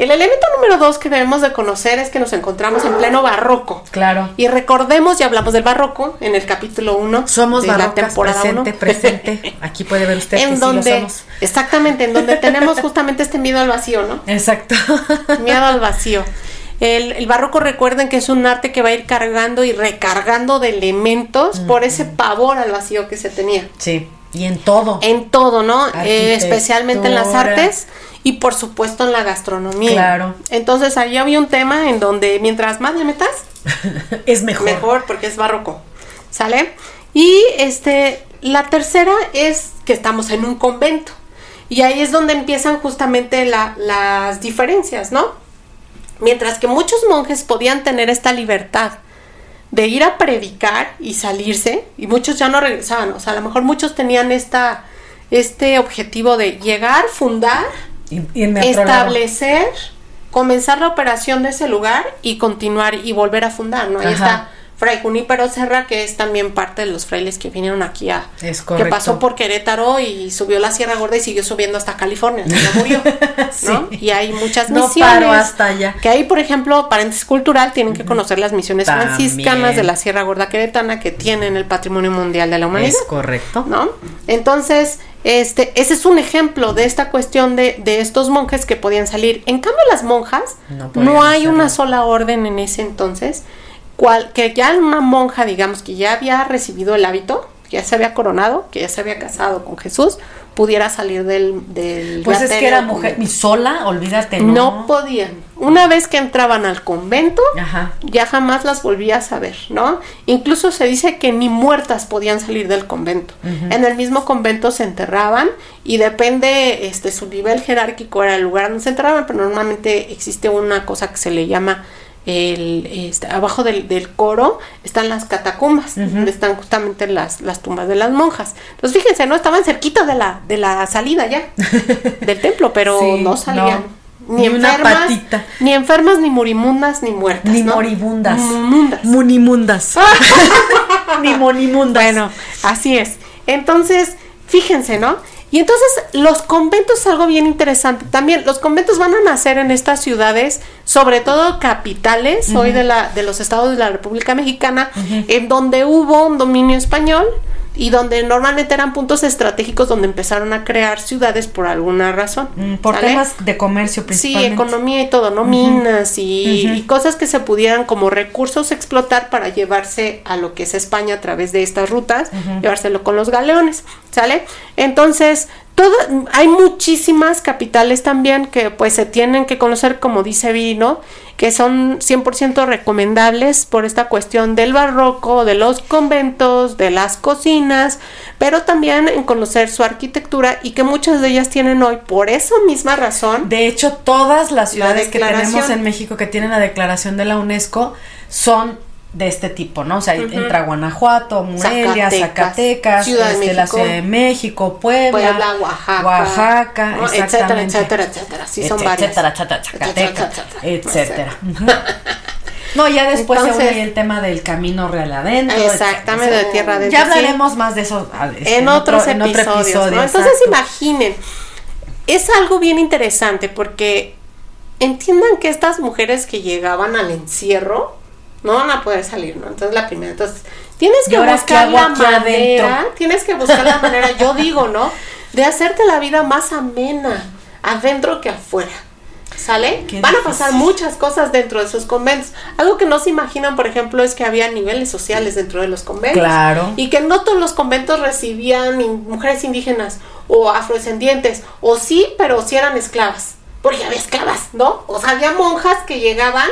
El elemento número dos que debemos de conocer es que nos encontramos en pleno barroco. Claro. Y recordemos, ya hablamos del barroco en el capítulo 1 Somos de la temporada presente, 1. presente. Aquí puede ver usted que en sí donde, lo somos. exactamente, en donde tenemos justamente este miedo al vacío, ¿no? Exacto. Miedo al vacío. El, el barroco recuerden que es un arte que va a ir cargando y recargando de elementos por ese pavor al vacío que se tenía. sí. Y en todo. En todo, ¿no? Eh, especialmente en las artes y por supuesto en la gastronomía. Claro. Entonces ahí había un tema en donde mientras más le metas, es mejor. Mejor porque es barroco. ¿Sale? Y este, la tercera es que estamos en un convento. Y ahí es donde empiezan justamente las diferencias, ¿no? Mientras que muchos monjes podían tener esta libertad de ir a predicar y salirse, y muchos ya no regresaban, o sea, a lo mejor muchos tenían esta, este objetivo de llegar, fundar, y, establecer, comenzar la operación de ese lugar y continuar y volver a fundar, ¿no? Ahí está Fray Junípero Serra, que es también parte de los frailes que vinieron aquí a... que pasó por Querétaro y subió la Sierra Gorda y siguió subiendo hasta California, ya murió, ¿no? Y hay muchas misiones. No paro hasta allá. Que ahí, por ejemplo, paréntesis cultural, tienen que conocer las misiones franciscanas de la Sierra Gorda Queretana que tienen el Patrimonio Mundial de la Humanidad. Es correcto. ¿No? Entonces, este, ese es un ejemplo de esta cuestión de, de estos monjes que podían salir. En cambio, las monjas, no, no hay una sola orden en ese entonces que ya una monja, digamos, que ya había recibido el hábito, que ya se había coronado, que ya se había casado con Jesús, pudiera salir del... del pues es que era mujer, y sola, olvídate. No. no podían. Una vez que entraban al convento, ya jamás las volvías a ver, ¿no? Incluso se dice que ni muertas podían salir del convento. En el mismo convento se enterraban y depende, este, su nivel jerárquico era el lugar donde se enterraban, pero normalmente existe una cosa que se le llama el, este, abajo del, del, coro están las catacumbas, donde están justamente las, las tumbas de las monjas. Entonces fíjense, ¿no? Estaban cerquita de la, de la salida ya del templo, pero no salían. Ni, enfermas, ni enfermas, ni morimundas, ni muertas. Ni moribundas. Munimundas. ni monimundas. Bueno, así es. Entonces, fíjense, ¿no? Y entonces los conventos es algo bien interesante. También los conventos van a nacer en estas ciudades, sobre todo capitales, hoy de, la, de los estados de la República Mexicana, en donde hubo un dominio español y donde normalmente eran puntos estratégicos donde empezaron a crear ciudades por alguna razón. Mm, por temas de comercio principalmente. Sí, economía y todo, ¿no? Minas y, cosas que se pudieran como recursos explotar para llevarse a lo que es España a través de estas rutas, llevárselo con los galeones, ¿sale? Entonces, hay muchísimas capitales también que pues se tienen que conocer, como dice Vino, que son 100% recomendables por esta cuestión del barroco, de los conventos, de las cocinas, pero también en conocer su arquitectura y que muchas de ellas tienen hoy por esa misma razón. De hecho, todas las ciudades que tenemos en México que tienen la declaración de la UNESCO son de este tipo, ¿no? O sea, entra Guanajuato, Morelia, Zacatecas, Ciudad este, la Ciudad de México, Puebla, Oaxaca, Oaxaca etcétera, etcétera, etcétera, sí son varias. Etcétera, etcétera, etcétera. No, ya después se une el tema del camino real adentro. Exactamente, de tierra adentro. Ya hablaremos más de eso este, en, otros episodios. ¿no? Entonces imaginen, es algo bien interesante porque entiendan que estas mujeres que llegaban al encierro, no van a poder salir, ¿no? Entonces la primera, entonces tienes que buscar la manera, tienes que buscar la manera, yo digo, ¿no? De hacerte la vida más amena adentro que afuera. ¿Sale? Van a pasar muchas cosas dentro de esos conventos. Algo que no se imaginan, por ejemplo, es que había niveles sociales dentro de los conventos. Claro. Y que no todos los conventos recibían mujeres indígenas o afrodescendientes. O sí, pero sí eran esclavas. Porque había esclavas, ¿no? O sea, había monjas que llegaban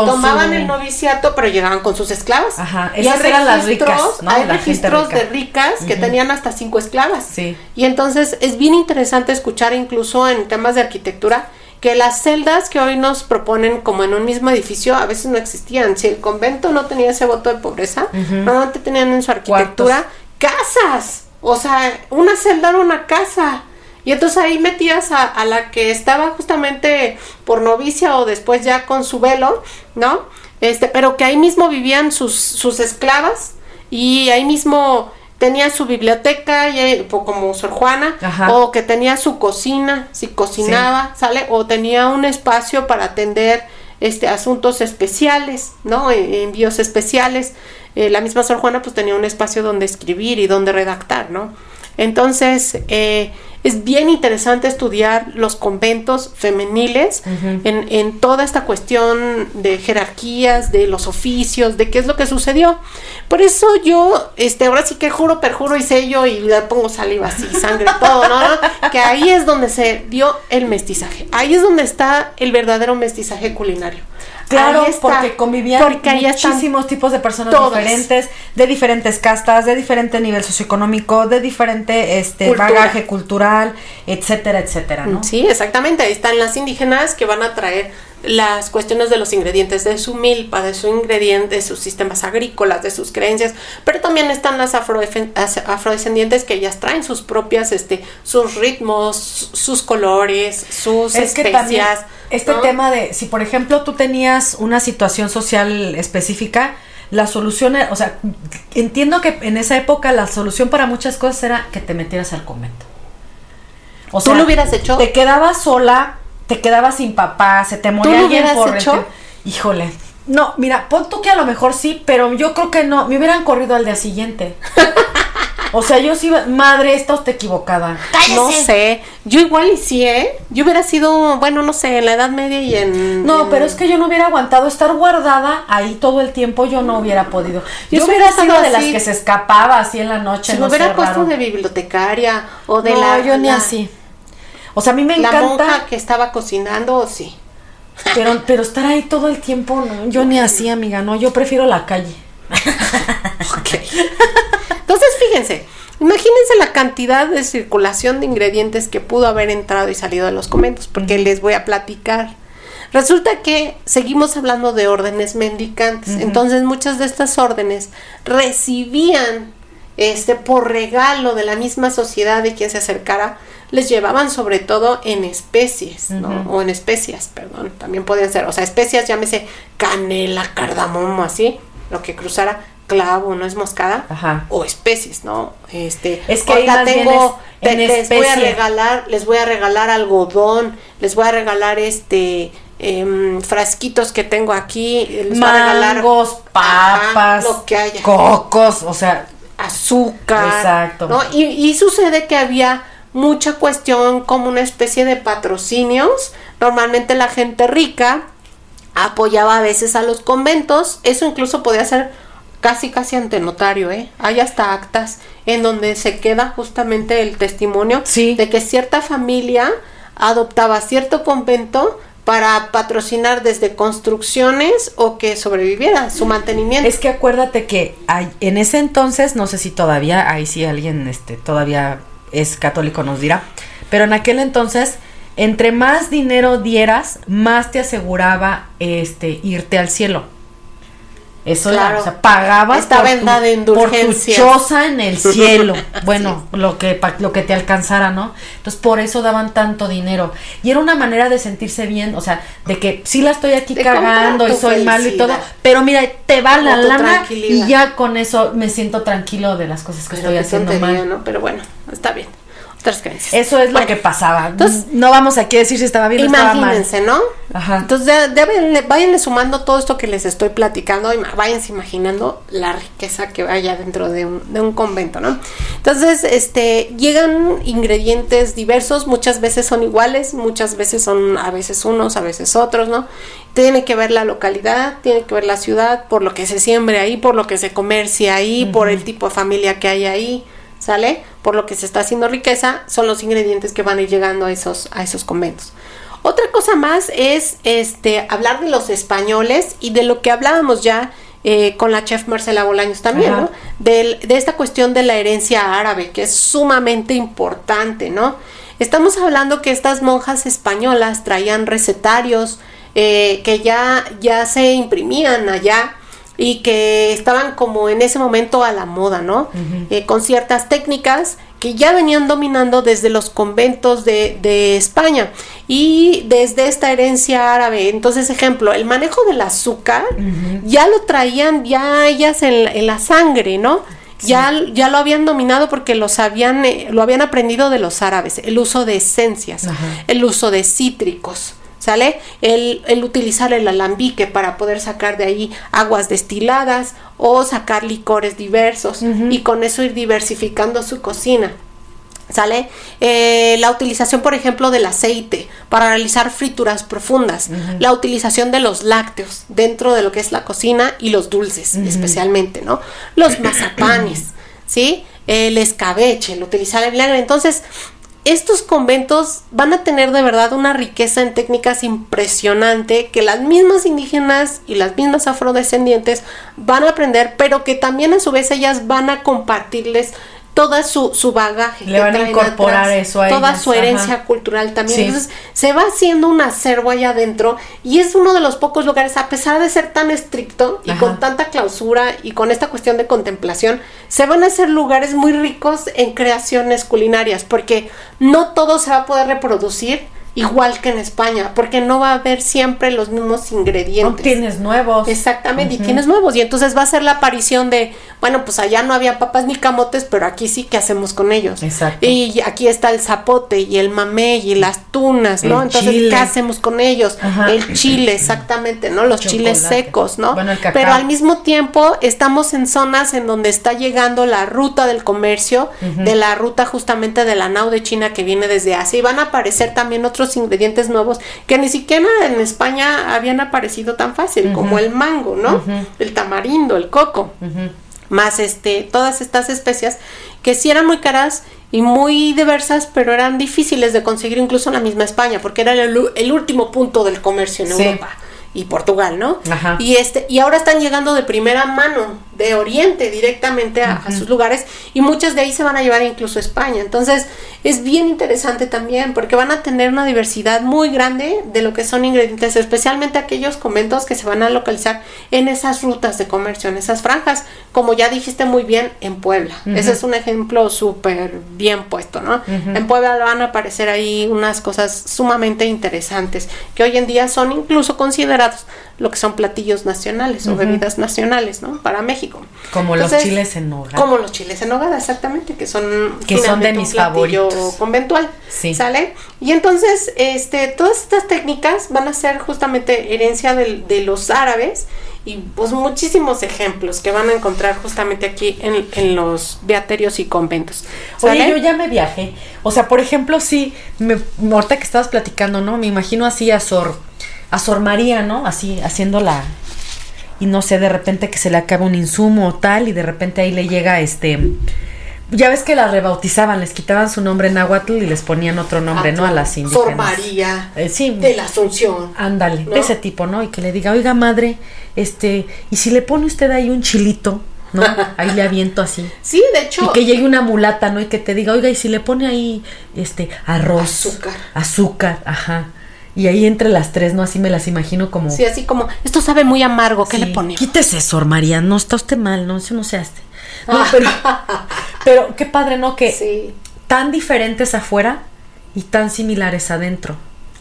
tomaban el noviciato, pero llegaban con sus esclavas. Ajá, esas eran las ricas. ¿no? Hay registros de ricas que tenían hasta cinco esclavas. Sí. Y entonces es bien interesante escuchar incluso en temas de arquitectura que las celdas que hoy nos proponen como en un mismo edificio a veces no existían. Si el convento no tenía ese voto de pobreza, normalmente tenían en su arquitectura casas. O sea, una celda era una casa. Y entonces ahí metías a, la que estaba justamente por novicia o después ya con su velo, ¿no? Este, pero que ahí mismo vivían sus, sus esclavas y ahí mismo tenía su biblioteca y, como Sor Juana o que tenía su cocina si cocinaba sale o tenía un espacio para atender este asuntos especiales no e, envíos especiales. Eh, la misma Sor Juana pues tenía un espacio donde escribir y donde redactar no entonces eh, Es bien interesante estudiar los conventos femeniles en, en toda esta cuestión de jerarquías, de los oficios, de qué es lo que sucedió. Por eso yo, este, ahora sí que juro, perjuro y sello y le pongo saliva así, sangre, todo, ¿no? Que ahí es donde se dio el mestizaje. Ahí es donde está el verdadero mestizaje culinario. Claro, está. porque convivían Porque muchísimos tipos de personas diferentes, de diferentes castas, de diferente nivel socioeconómico, de diferente este Cultura. bagaje cultural, etcétera, etcétera, ¿no? Sí, exactamente. Ahí están las indígenas que van a traer las cuestiones de los ingredientes de su milpa, de su ingrediente, de sus sistemas agrícolas, de sus creencias, pero también están las afrodescendientes que ellas traen sus propias, este, sus ritmos, sus colores, sus Es que también especias. este ¿no? tema de si por ejemplo tú tenías una situación social específica, la solución, era- o sea, entiendo que en esa época la solución para muchas cosas era que te metieras al convento. O ¿Tú lo hubieras hecho? Te quedabas sola, te quedabas sin papá, se te moría lo alguien hubieras por hecho? Híjole. No, mira, pon tú que a lo mejor sí, pero yo creo que no, me hubieran corrido al día siguiente. o sea, yo sí, iba- madre, está usted equivocada. No sé, yo igual y sí, ¿eh? Yo hubiera sido, bueno, no sé, en la Edad Media y en... No, en- pero es que yo no hubiera aguantado estar guardada ahí todo el tiempo, yo no hubiera podido. Yo, Yo hubiera hubiera sido de las que se escapaba así en la noche. Si no me hubiera puesto raro. de bibliotecaria o de no, la... yo ni la- así. O sea, a mí me La encanta, monja que estaba cocinando, sí. pero, pero estar ahí todo el tiempo, no, yo ni así, amiga, no, yo prefiero la calle. Entonces, fíjense, imagínense la cantidad de circulación de ingredientes que pudo haber entrado y salido de los conventos, porque les voy a platicar. Resulta que seguimos hablando de órdenes mendicantes. Entonces, muchas de estas órdenes recibían este por regalo de la misma sociedad de quien se acercara, les llevaban sobre todo en especies, ¿no? O en especias, perdón, también podían ser, o sea, especias, llámese canela, cardamomo, así, lo que cruzara, clavo, no es moscada, Ajá. o especies, ¿no? Este, Es que bien tengo, es en te- les voy a regalar, les voy a regalar algodón, les voy a regalar este em, frasquitos que tengo aquí, les voy a regalar Mangos, Ajá, papas, lo que haya cocos, o sea, azúcar. Exacto. ¿no? Y, y sucede que había mucha cuestión como una especie de patrocinios. Normalmente la gente rica apoyaba a veces a los conventos. Eso incluso podía ser casi casi ante notario, ¿eh? Hay hasta actas en donde se queda justamente el testimonio Sí. de que cierta familia adoptaba cierto convento para patrocinar desde construcciones o que sobreviviera su mantenimiento. Es que acuérdate que hay- en ese entonces, no sé si todavía, ahí sí alguien este, todavía es católico nos dirá, pero en aquel entonces, entre más dinero dieras, más te aseguraba este irte al cielo. Eso era, Claro. o sea, pagabas Esta por venda tu, de por tu indulgencias. choza en el cielo. Bueno, lo que pa- lo que te alcanzara, ¿no? Entonces por eso daban tanto dinero y era una manera de sentirse bien, o sea, de que sí la estoy aquí De cagando y soy malo y todo, pero mira, te va la lana y ya con eso me siento tranquilo de las cosas que Pero estoy haciendo mal. ¿no? Pero bueno, está bien. Creencias. Eso es lo Bueno, que pasaba. entonces- no vamos aquí a decir si estaba bien o estaba mal. Imagínense, ¿no? Ajá. Entonces, de- débenle- váyanle sumando todo esto que les estoy platicando y váyanse imaginando la riqueza que vaya dentro de un, de un convento, ¿no? Entonces, este, llegan ingredientes diversos, muchas veces son iguales, muchas veces son a veces unos, a veces otros, ¿no? Tiene que ver la localidad, tiene que ver la ciudad, por lo que se siembre ahí, por lo que se comercia ahí, por el tipo de familia que hay ahí. ¿Sale? Por lo que se está haciendo riqueza, son los ingredientes que van a ir llegando a esos, a esos conventos. Otra cosa más es este hablar de los españoles y de lo que hablábamos ya eh, con la chef Marcela Bolaños también, Ajá. ¿no? Del- de esta cuestión de la herencia árabe, que es sumamente importante, ¿no? Estamos hablando que estas monjas españolas traían recetarios eh, que ya, ya se imprimían allá y que estaban como en ese momento a la moda, ¿no? Eh, con ciertas técnicas que ya venían dominando desde los conventos de, de España y desde esta herencia árabe. Entonces, ejemplo, el manejo del azúcar ya lo traían ya ellas en, la- en la sangre, ¿no? Ya, ya lo habían dominado porque los habían, eh, lo habían aprendido de los árabes, el uso de esencias, Ajá. el uso de cítricos, ¿sale? El, el utilizar el alambique para poder sacar de ahí aguas destiladas o sacar licores diversos y con eso ir diversificando su cocina. ¿Sale? Eh, la utilización, por ejemplo, del aceite para realizar frituras profundas. La utilización de los lácteos dentro de lo que es la cocina y los dulces, especialmente, ¿no? Los mazapanes, ¿sí? El escabeche, el utilizar el vinagre. Entonces, estos conventos van a tener de verdad una riqueza en técnicas impresionante que las mismas indígenas y las mismas afrodescendientes van a aprender, pero que también a su vez ellas van a compartirles toda su, su bagaje. Le van a incorporar eso a Toda su herencia cultural también. Entonces se va haciendo un acervo allá adentro y es uno de los pocos lugares, a pesar de ser tan estricto y con tanta clausura y con esta cuestión de contemplación, se van a hacer lugares muy ricos en creaciones culinarias porque no todo se va a poder reproducir igual que en España, porque no va a haber siempre los mismos ingredientes. tienes nuevos. Exactamente, y tienes nuevos. Y entonces va a ser la aparición de, bueno, pues allá no había papas ni camotes, pero aquí sí, ¿qué hacemos con ellos? Exacto. Y aquí está el zapote y el mamey y las tunas, ¿no? entonces, ¿qué hacemos con ellos? El chile, exactamente, ¿no? Los chiles secos, ¿no? pero al mismo tiempo estamos en zonas en donde está llegando la ruta del comercio, de la ruta justamente de la nao de China que viene desde Asia, y van a aparecer también otros ingredientes nuevos que ni siquiera en España habían aparecido tan fácil, como el mango, ¿no? El tamarindo, el coco. Más este, todas estas especias que sí eran muy caras y muy diversas, pero eran difíciles de conseguir incluso en la misma España, porque era el, último punto del comercio en Europa y Portugal, ¿no? Y este y ahora están llegando de primera mano de Oriente directamente a, sus lugares y muchas de ahí se van a llevar incluso a España. Entonces es bien interesante también porque van a tener una diversidad muy grande de lo que son ingredientes, especialmente aquellos conventos que se van a localizar en esas rutas de comercio, en esas franjas, como ya dijiste muy bien en Puebla. Ese es un ejemplo súper bien puesto, ¿no? En Puebla van a aparecer ahí unas cosas sumamente interesantes que hoy en día son incluso considerados lo que son platillos nacionales o bebidas nacionales, ¿no? Para México. Como los chiles en nogada. Como los chiles en nogada, exactamente, que son que son de mis favoritos. conventual, sí. ¿sale? Y entonces, este, todas estas técnicas van a ser justamente herencia de los árabes y pues muchísimos ejemplos que van a encontrar justamente aquí en, los beaterios y conventos. Oye, yo ya me viajé. O sea, por ejemplo, sí, me, ahorita que estabas platicando, ¿no? Me imagino así a Sor a Sor María, ¿no? Así, haciéndola. Y no sé, de repente que se le acaba un insumo o tal, y de repente ahí le llega este. Ya ves que la rebautizaban, les quitaban su nombre en náhuatl y les ponían otro nombre, ¿no? A las indígenas. Sor María. Eh, sí. De la Asunción. Ándale, de ese tipo, ¿no? Y que le diga, oiga, madre, este, y si le pone usted ahí un chilito, ¿no? Ahí le aviento así. Sí, de hecho. Y que llegue una mulata, ¿no? Y que te diga, oiga, y si le pone ahí, este, arroz. Azúcar. Azúcar, ajá. Y ahí entre las tres, ¿no? Así me las imagino como. Sí, así como, esto sabe muy amargo, ¿qué le ponemos? Quítese, Sor María, no está usted mal, no, eso no se hace. No, pero, pero qué padre, ¿no? Que sí. tan diferentes afuera y tan similares adentro.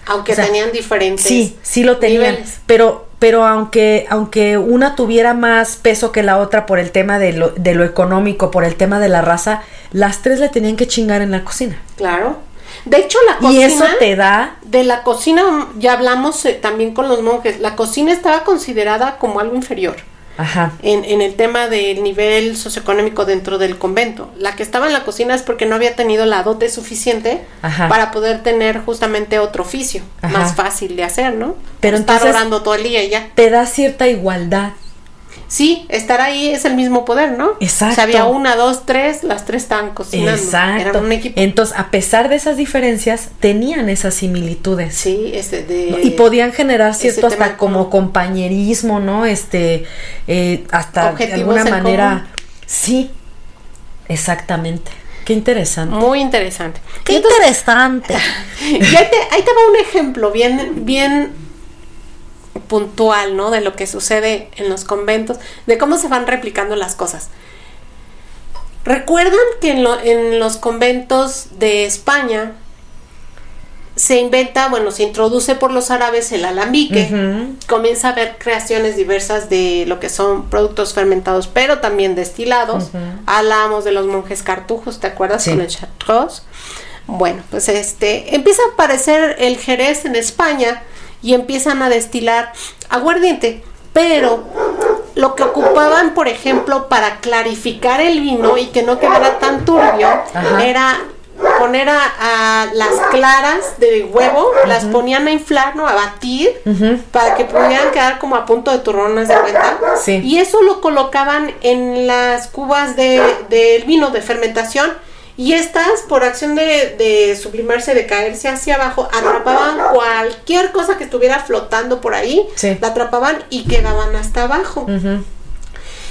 Aunque tenían diferentes. Sí, sí lo tenían. Pero, pero aunque, aunque una tuviera más peso que la otra por el tema de lo, de lo económico, por el tema de la raza, las tres le tenían que chingar en la cocina. Claro. De hecho, la cocina. Y eso te da. De la cocina, ya hablamos eh, también con los monjes. La cocina estaba considerada como algo inferior. Ajá. En, en, el tema del nivel socioeconómico dentro del convento. La que estaba en la cocina es porque no había tenido la dote suficiente para poder tener justamente otro oficio más fácil de hacer, ¿no? Pero Estar orando todo el día y ya. Te da cierta igualdad sí, estar ahí es el mismo poder, ¿no? Exacto. O sea, había una, dos, tres, las tres estaban cocinando. Exacto. Eran un equipo. Entonces, a pesar de esas diferencias, tenían esas similitudes. Sí, este de, y podían generar cierto hasta como, compañerismo, ¿no? Este, eh, hasta de alguna manera. Sí, exactamente. Qué interesante. Muy interesante. Qué interesante. y ahí te, ahí te va un ejemplo bien, bien puntual, ¿no? De lo que sucede en los conventos, de cómo se van replicando las cosas. ¿Recuerdan que en, los conventos de España se inventa, bueno, se introduce por los árabes el alambique, comienza a haber creaciones diversas de lo que son productos fermentados, pero también destilados. Hablamos de los monjes cartujos, ¿te acuerdas? Con el chartreuse. Bueno, pues este empieza a aparecer el jerez en España y empiezan a destilar aguardiente, pero lo que ocupaban, por ejemplo, para clarificar el vino y que no quedara tan turbio, era poner a, a las claras de huevo, las ponían a inflar, ¿no? A batir, para que pudieran quedar como a punto de turronas de vuelta. Sí. Y eso lo colocaban en las cubas de, del vino de fermentación. Y estas, por acción de, de sublimarse, de caerse hacia abajo, atrapaban cualquier cosa que estuviera flotando por ahí, Sí. la atrapaban y quedaban hasta abajo.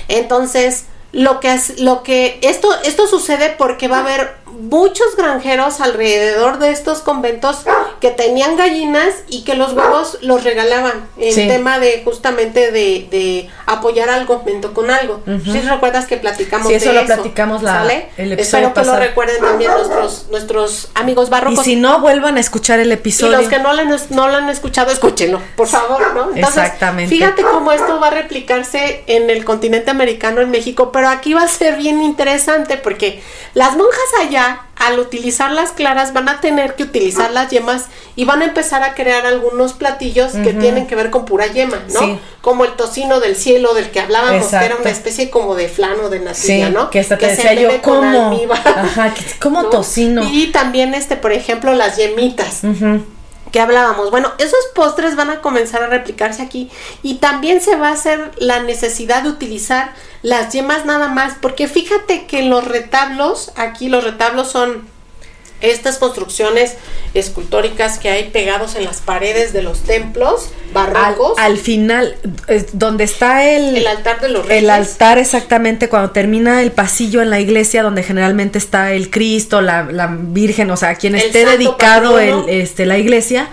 Entonces, lo que es, lo que esto esto sucede porque va a haber muchos granjeros alrededor de estos conventos que tenían gallinas y que los huevos los regalaban en Sí. tema de justamente de, de apoyar al convento con algo. Si recuerdas que platicamos Sí, eso de lo eso, platicamos la- ¿sale? el episodio Espero que lo recuerden también nuestros nuestros amigos Y barrocos. si no, vuelvan a escuchar el Y episodio. los que no lo, no lo han escuchado, escúchenlo, por favor, ¿no? Exactamente. Fíjate cómo esto va a replicarse en el continente americano, en México, pero aquí va a ser bien interesante porque las monjas allá, al utilizar las claras, van a tener que utilizar las yemas y van a empezar a crear algunos platillos que tienen que ver con pura yema, ¿no? Sí. Como el tocino del cielo del que hablábamos, que era una especie como de flano de Sí, natilla, ¿no? que hasta te se yo, bebe con ¿cómo? almíbar, Ajá, que- ¿cómo ¿no? tocino? Y también, este, por ejemplo, las yemitas Ujú. Que hablábamos. Bueno, esos postres van a comenzar a replicarse aquí y también se va a hacer la necesidad de utilizar las yemas nada más, porque fíjate que los retablos, aquí los retablos son estas construcciones escultóricas que hay pegados en las paredes de los templos barrocos, al final, es donde está el, el altar de los reyes. el altar exactamente, cuando termina el pasillo en la iglesia, donde generalmente está el Cristo, la, la Virgen, o sea, quien El esté dedicado el, este, la iglesia,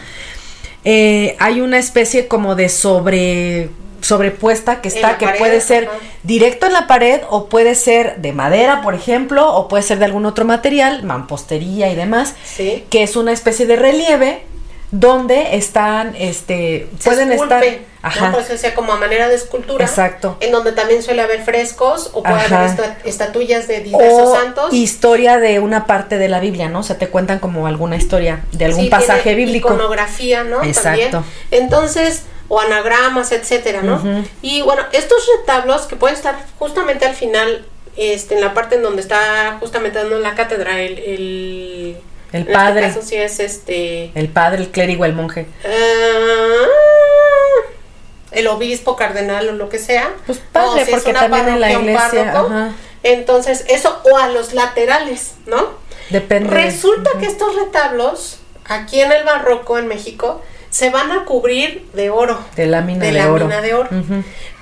eh, hay una especie como de sobre sobrepuesta que está, que pared, puede ser ajá. directo en la pared o puede ser de madera, por ejemplo, o puede ser de algún otro material, mampostería y demás, Sí. que es una especie de relieve donde están, este, Se pueden esculpe, estar, ¿no? ajá, Por eso sea como a manera de escultura. Exacto. En donde también suele haber frescos o puede Ajá. haber esta- estatuillas de diversos o santos. historia de una parte de la Biblia, ¿no? O sea, te cuentan como alguna historia de algún Sí, pasaje bíblico. Iconografía, ¿no? Exacto. También. Entonces, o anagramas, etcétera, ¿no? Y bueno, estos retablos que pueden estar justamente al final, este, en la parte en donde está justamente dando la cátedra, el, el, El en padre. Este caso sí es este. El padre, el clérigo, el monje. ah, el obispo, cardenal o lo que sea. Pues padre, O si es porque una también en la iglesia, párroco. ajá. Entonces, eso, o a los laterales, ¿no? Depende. Resulta que estos retablos, aquí en el barroco en México, se van a cubrir de oro. de lámina de, de oro. lámina de oro.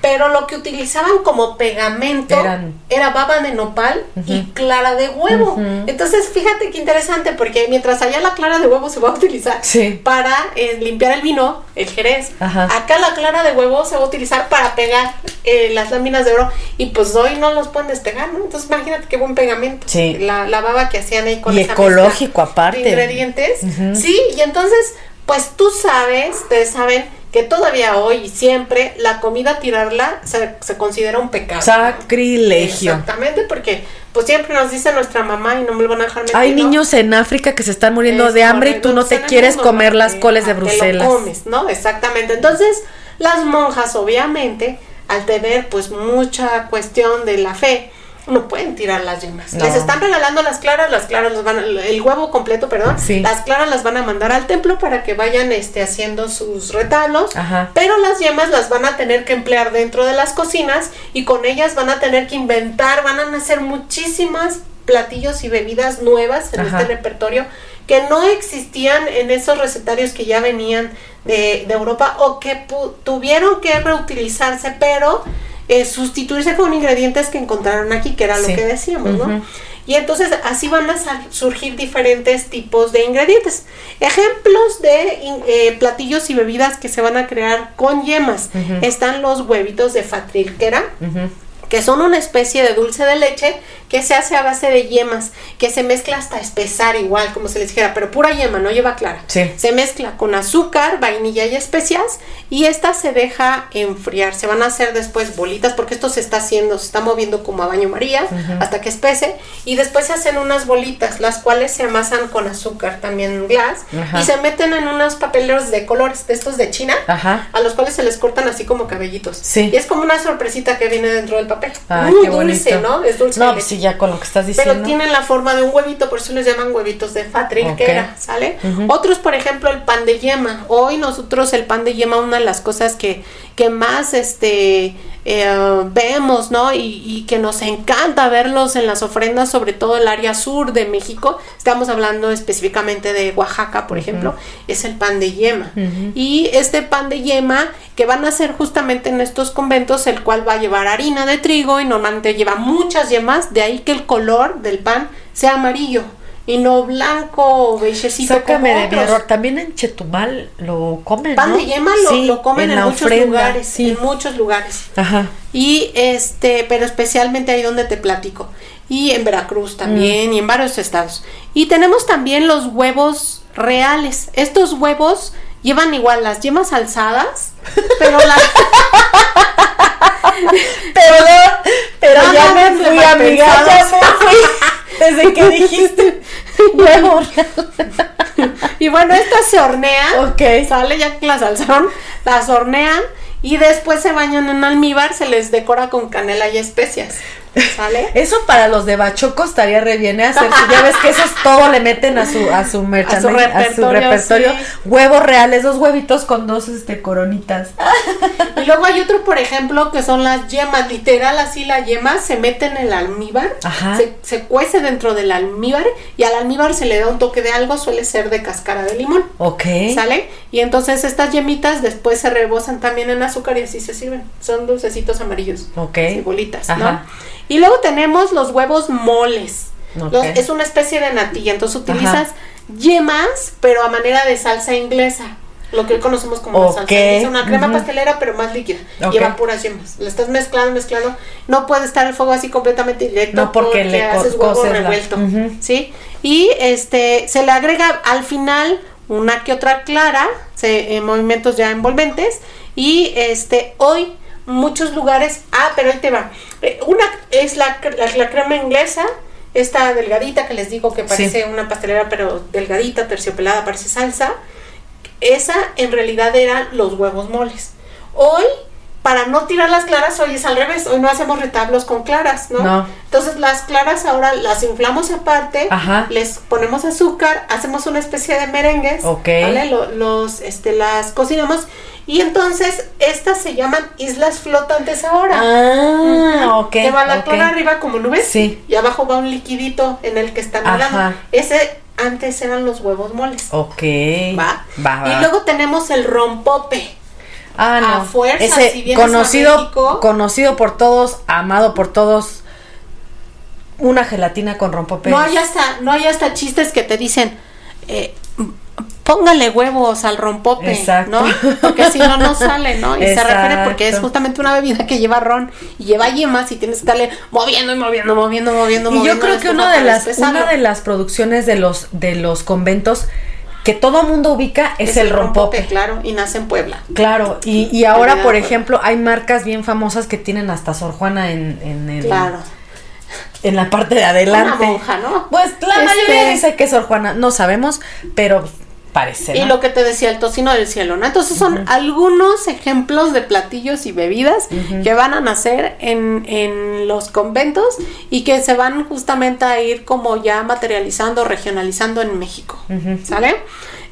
Pero lo que utilizaban como pegamento Eran- era baba de nopal y clara de huevo. Entonces, fíjate qué interesante, porque mientras allá la clara de huevo se va a utilizar Sí. para eh, limpiar el vino, el jerez, Ajá. acá la clara de huevo se va a utilizar para pegar eh, las láminas de oro y pues hoy no los pueden despegar, ¿no? Entonces, imagínate qué buen pegamento. Sí. La, la baba que hacían ahí con Y esa ecológico aparte. de ingredientes. Sí, y entonces, pues tú sabes, ustedes saben que todavía hoy y siempre la comida tirarla se, se considera un pecado. Sacrilegio. Exactamente, porque pues siempre nos dice nuestra mamá y no me lo van a dejar mentir. Hay niños en África que se están muriendo Es de hambre y tú no te quieres comer las Que, coles de te lo Bruselas. comes, ¿no? Exactamente. Entonces, las monjas, obviamente, al tener pues mucha cuestión de la fe, no pueden tirar las yemas. No. Les están regalando las claras, las claras los van a- el huevo completo, perdón. Sí. Las claras las van a mandar al templo para que vayan este haciendo sus retablos. Ajá. Pero las yemas las van a tener que emplear dentro de las cocinas y con ellas van a tener que inventar, van a nacer muchísimas platillos y bebidas nuevas en Ajá. este repertorio que no existían en esos recetarios que ya venían de, de Europa o que tuvieron que reutilizarse, pero eh, sustituirse con ingredientes que encontraron aquí, que era Sí. lo que decíamos. ¿no? Y entonces así van a surgir diferentes tipos de ingredientes. Ejemplos de eh, platillos y bebidas que se van a crear con yemas. Están los huevitos de fatrilquera, Ujú. Que son una especie de dulce de leche que se hace a base de yemas, que se mezcla hasta espesar igual, como se les dijera, pero pura yema, no lleva clara. Sí. Se mezcla con azúcar, vainilla y especias y esta se deja enfriar. Se van a hacer después bolitas porque esto se está haciendo, se está moviendo como a baño María hasta que espese y después se hacen unas bolitas, las cuales se amasan con azúcar también glass y se meten en unos papeleros de colores, de estos de China, a los cuales se les cortan así como cabellitos. Sí. Y es como una sorpresita que viene dentro del papel. Papel. Ay, Muy dulce, bonito. ¿no? Es dulce. No, pues sí, ya con lo que estás Pero diciendo. tienen la forma de un huevito, por eso les llaman huevitos de fatrilquera, Ok. ¿sale? Otros, por ejemplo, el pan de yema. Hoy nosotros el pan de yema, una de las cosas que, que más este eh, vemos, ¿no? Y, y que nos encanta verlos en las ofrendas, sobre todo el área sur de México. Estamos hablando específicamente de Oaxaca, por ejemplo, es el pan de yema. Y este pan de yema que van a hacer justamente en estos conventos, el cual va a llevar harina de trigo y normalmente lleva muchas yemas, de ahí que el color del pan sea amarillo y no blanco o beigecito Sácame como de mi error. También en Chetumal lo comen, Pan ¿no? de yema lo, Sí, lo comen en, muchos ofrenda, lugares, Sí. en muchos lugares. Ajá. Y este, pero especialmente ahí donde te platico. Y en Veracruz también, y en varios estados. Y tenemos también los huevos reales. Estos huevos llevan igual las yemas alzadas, pero las Perdón, pero No, ya me fui, amiga. pensado. Ya me fui. Desde que dijiste huevo. y bueno, estas se hornean. Ok. Sale ya las alzaron, las hornean y después se bañan en almíbar, se les decora con canela y especias. ¿Sale? Eso para los de Bachoco estaría re bien ¿eh? hacer. Ya ves que esos todo le meten a su a su merchandising, a su repertorio, repertorio. sí. Huevos reales, dos huevitos con dos este coronitas. Y luego hay otro, por ejemplo, que son las yemas, literal así la yema se mete en el almíbar, Ajá. se, se cuece dentro del almíbar y al almíbar se le da un toque de algo, suele ser de cáscara de limón. Ok. ¿Sale? Y entonces estas yemitas después se rebosan también en azúcar y así se sirven. Son dulcecitos amarillos. Ok. Bolitas. ¿no? Y luego tenemos los huevos moles. Los- es una especie de natilla. Entonces utilizas yemas, pero a manera de salsa inglesa. Lo que hoy conocemos como la Ok. salsa inglesa. Una crema pastelera, pero más líquida. Ok. Lleva puras yemas. La estás mezclando, mezclando. No puede estar el fuego así completamente directo. No, porque le haces huevo la- revuelto. ¿Sí? Y este se le agrega al final una que otra clara, se, en movimientos ya envolventes. Y este hoy muchos lugares, ah, pero ahí te va. Eh, Una es la, la, la crema inglesa, esta delgadita que les digo que parece Sí. una pastelera, pero delgadita, terciopelada, parece salsa. Esa en realidad eran los huevos moles. Hoy, para no tirar las claras, hoy es al revés. Hoy no hacemos retablos con claras, ¿no? No. Entonces las claras ahora las inflamos aparte, Ajá. les ponemos azúcar, hacemos una especie de merengues, Ok. ¿vale? Lo- los, este, las cocinamos y entonces estas se llaman islas flotantes ahora. Ah, ok. Que va la ok. clara arriba como nubes Sí. y abajo va un liquidito en el que están nadando. Ajá. Ese antes eran los huevos moles. Ok. ¿Va? Va, va. Y luego tenemos el rompope. Ah, no. a fuerza, Ese si vienes a conocido, México- conocido por todos, amado por todos. Una gelatina con rompope. No hay hasta, no hay hasta chistes que te dicen, eh, póngale huevos al rompope, Exacto. ¿no? Porque si no, no sale, ¿no? Y se refiere porque es justamente una bebida que lleva ron y lleva yemas y tienes que estarle moviendo y moviendo, moviendo, moviendo, Y yo moviendo creo que una de las una de las producciones de los de los conventos que todo mundo ubica es, el rompope. claro, y nace en Puebla. Claro, y, y ahora, por ejemplo, hay marcas bien famosas que tienen hasta Sor Juana en, en, el- Claro. en la parte de Una adelante. monja, ¿no? Pues la Este- mayoría dice que es Sor Juana, no sabemos, pero parece. Y ¿no? lo que te decía, el tocino del cielo, ¿no? Entonces son algunos ejemplos de platillos y bebidas que van a nacer en, en los conventos y que se van justamente a ir como ya materializando, regionalizando en México, ¿sale?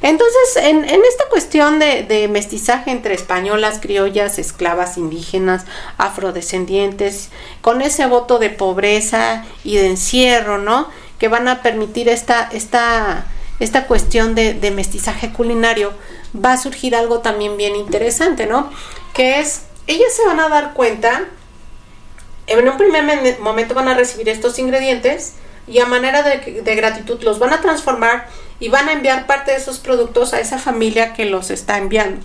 Entonces, en, en esta cuestión de, de mestizaje entre españolas, criollas, esclavas, indígenas, afrodescendientes, con ese voto de pobreza y de encierro, ¿no? Que van a permitir esta, esta, esta cuestión de, de mestizaje culinario, va a surgir algo también bien interesante, ¿no? Que es, ellas se van a dar cuenta, en un primer men- momento van a recibir estos ingredientes y a manera de, de gratitud los van a transformar y van a enviar parte de esos productos a esa familia que los está enviando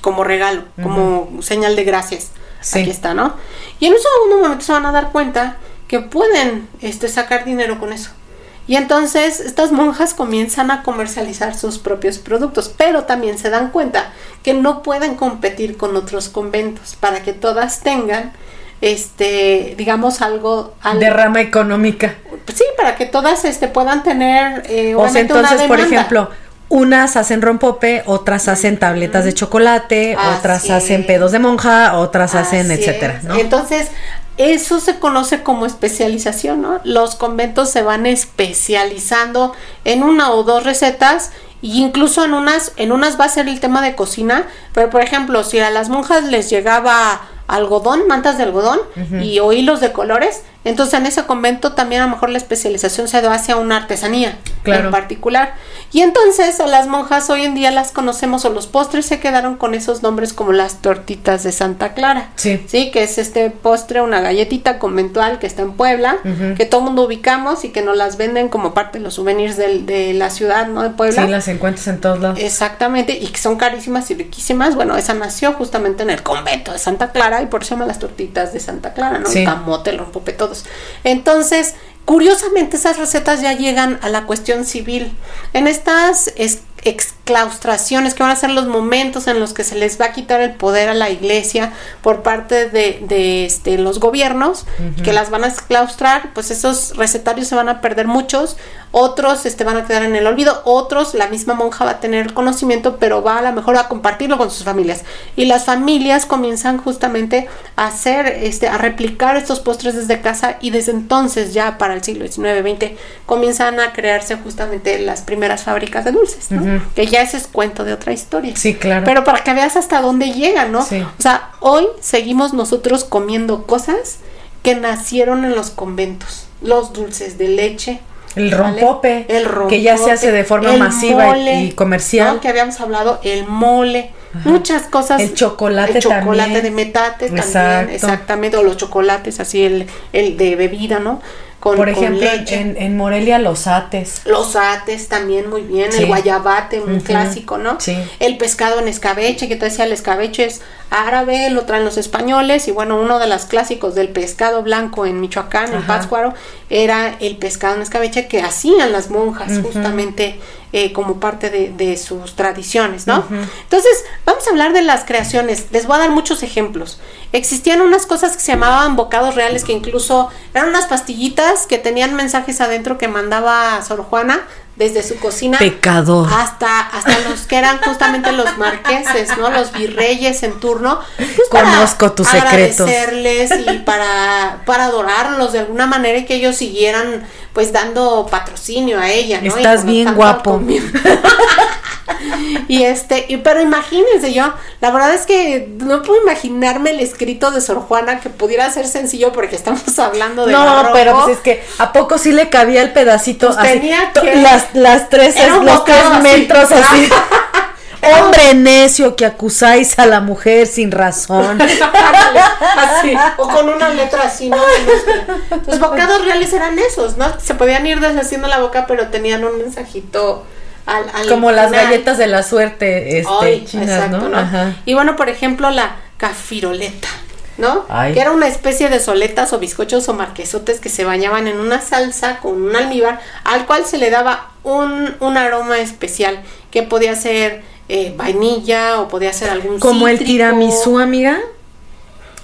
como regalo, como señal de gracias. Sí. Aquí está, ¿no? Y en un segundo momento se van a dar cuenta que pueden este, sacar dinero con eso. Y entonces estas monjas comienzan a comercializar sus propios productos, pero también se dan cuenta que no pueden competir con otros conventos para que todas tengan, este, digamos algo, algo De rama económica. sí, para que todas este, puedan tener, eh, O sea, una entonces, por ejemplo, unas hacen rompope, otras hacen tabletas de chocolate, Así otras hacen pedos de monja, otras hacen etcétera. ¿no? Entonces, eso se conoce como especialización, ¿no? Los conventos se van especializando en una o dos recetas y incluso en unas en unas va a ser el tema de cocina, pero por ejemplo, si a las monjas les llegaba algodón, mantas de algodón y o hilos de colores, entonces en ese convento también a lo mejor la especialización se da hacia una artesanía en particular. Y entonces a las monjas hoy en día las conocemos o los postres se quedaron con esos nombres como las tortitas de Santa Clara. Sí. Sí, que es este postre, una galletita conventual que está en Puebla, que todo mundo ubicamos y que nos las venden como parte de los souvenirs de la ciudad, ¿no? De Puebla. Sí, las encuentras en todos lados. Exactamente, y que son carísimas y riquísimas. Bueno, esa nació justamente en el convento de Santa Clara y por eso se llaman las tortitas de Santa Clara, ¿no? El camote, el rompope, Entonces, curiosamente esas recetas ya llegan a la cuestión civil. En estas exclaustraciones, que van a ser los momentos en los que se les va a quitar el poder a la iglesia por parte de, este, los gobiernos, que las van a exclaustrar, pues esos recetarios se van a perder muchos, otros este, van a quedar en el olvido, otros la misma monja va a tener conocimiento, pero va a lo mejor a compartirlo con sus familias. Y las familias comienzan justamente a hacer, este, a replicar estos postres desde casa y desde entonces ya para el siglo XIX, XX, comienzan a crearse justamente las primeras fábricas de dulces, ¿no? Que ya ese es cuento de otra historia. Sí, claro. Pero para que veas hasta dónde llega, ¿no? Sí. O sea, hoy seguimos nosotros comiendo cosas que nacieron en los conventos. Los dulces de leche. El ¿vale? rompope, el rompope, que ya se hace de forma masiva mole, y comercial. ¿no? Que habíamos hablado, el mole, muchas cosas. El chocolate El chocolate también. de metate Exacto. también, exactamente, o los chocolates, así el, el de bebida, ¿no? Con, Por con ejemplo, leche. en, en Morelia los ates. Los ates también muy bien, Sí. el guayabate, un Ujú. clásico, ¿no? Sí. El pescado en escabeche, que te decía, el escabeche es árabe, lo traen los españoles, y bueno, uno de los clásicos del pescado blanco en Michoacán, en. Pátzcuaro, era el pescado en escabeche que hacían las monjas justamente eh, como parte de, de sus tradiciones, ¿no? Entonces, vamos a hablar de las creaciones. Les voy a dar muchos ejemplos. Existían unas cosas que se llamaban bocados reales, que incluso eran unas pastillitas que tenían mensajes adentro que mandaba Sor Juana desde su cocina Pecador. hasta hasta los que eran justamente los marqueses, ¿no? Los virreyes en turno. Pues Conozco tus secretos. agradecerles y para para adorarlos de alguna manera y que ellos siguieran pues dando patrocinio a ella, ¿no? Estás bien guapo. y este, y, pero imagínense yo, la verdad es que no puedo imaginarme el escrito de Sor Juana que pudiera ser sencillo porque estamos hablando de No, barroco. pero pues es que ¿a poco sí le cabía el pedacito Pues así? tenía que- las, las tres, los tres metros así. Hombre necio que acusáis a la mujer sin razón. Así, o con una letra así, ¿no? Los bocados reales eran esos, ¿no? Se podían ir deshaciendo la boca, pero tenían un mensajito al, al Como las galletas de la suerte este, Ay, chinas, exacto, ¿no? Ajá. Y bueno, por ejemplo, la cafiroleta, ¿no? Ay. Que era una especie de soletas o bizcochos o marquesotes que se bañaban en una salsa con un almíbar, al cual se le daba un, un aroma especial, que podía ser eh, vainilla o podía ser algún Como el tiramisú, amiga.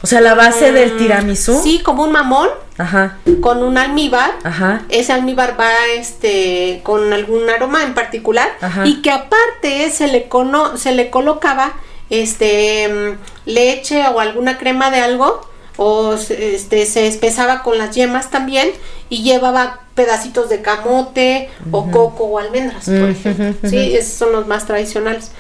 O sea, la base del Mm, tiramisú. Sí, como un mamón Ajá, con un almíbar. ajá. Ese almíbar va este con algún aroma en particular Ajá. y que aparte se le cono- se le colocaba este mm, leche o alguna crema de algo o se- este se espesaba con las yemas también y llevaba pedacitos de camote o coco o almendras, por ejemplo. Sí, esos son los más tradicionales.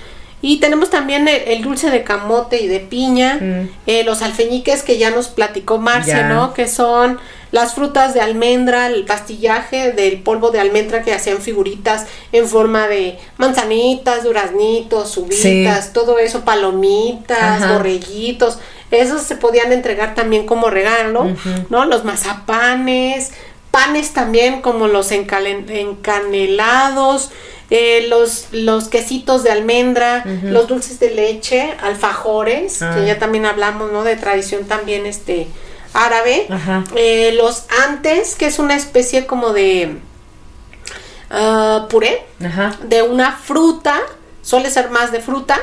Y tenemos también el, el dulce de camote y de piña, Mm. eh, los alfeñiques que ya nos platicó Marcia, Ya. ¿no? Que son las frutas de almendra, el pastillaje del polvo de almendra que hacían figuritas en forma de manzanitas, duraznitos, uvitas, todo eso, palomitas, Ajá. borreguitos. Esos se podían entregar también como regalo, ¿no? Los mazapanes, panes también como los encalen- encanelados, eh, los, los quesitos de almendra, los dulces de leche, alfajores, Ah. que ya también hablamos, ¿no? De tradición también este árabe. Eh, los antes, que es una especie como de ah, puré Ajá. de una fruta, suele ser más de fruta,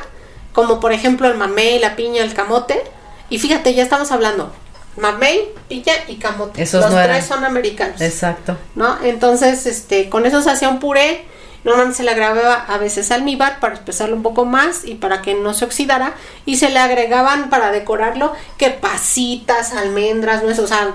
como por ejemplo el mamey, la piña, el camote. Y fíjate, ya estamos hablando, mamey, piña y camote. Esos Los no tres eran. son americanos. Exacto. ¿no? Entonces, este, con eso se hacía un puré Normalmente se le agregaba a veces almíbar para espesarlo un poco más y para que no se oxidara. Y se le agregaban para decorarlo que pasitas, almendras, nueces, o sea,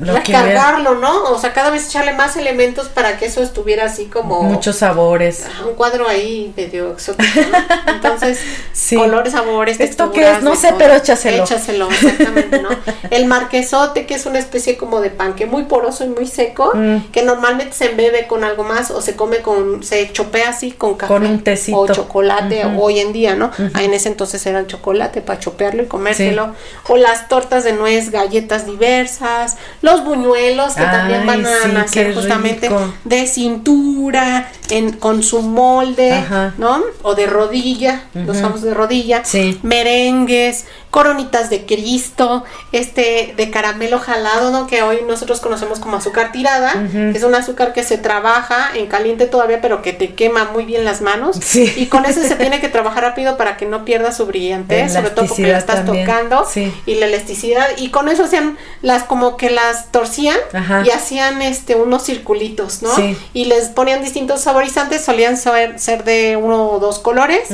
Lo que recargarlo, ¿no? O sea, cada vez echarle más elementos para que eso estuviera así como Muchos sabores. un cuadro ahí medio exótico. ¿no? Entonces, Sí. colores, sabores, ¿Esto qué es? No sé, todo. pero échaselo. Échaselo, exactamente, ¿no? El marquesote, que es una especie como de panque muy poroso y muy seco, Mm. que normalmente se embebe con algo más o se come con, se chopea así con café. Con un tecito. O chocolate, hoy en día, ¿no? Ah, En ese entonces era el chocolate para chopearlo y comérselo. O las tortas de nuez, galletas diversas, los buñuelos, que también van a sí, nacer justamente rico. de cintura, en, con su molde, Ajá. ¿no? O de rodilla, los famosos de rodilla, Sí. merengues, coronitas de Cristo, este de caramelo jalado, ¿no? Que hoy nosotros conocemos como azúcar tirada, es un azúcar que se trabaja en caliente todavía, pero que te quema muy bien las manos. Sí. Y con ese se tiene que trabajar rápido para que no pierda su brillantez, sobre todo porque Elasticidad estás también, tocando sí. y la elasticidad y con eso hacían las como que las torcían Ajá. y hacían este unos circulitos, ¿no? Sí. Y les ponían distintos saborizantes, solían ser, ser de uno o dos colores.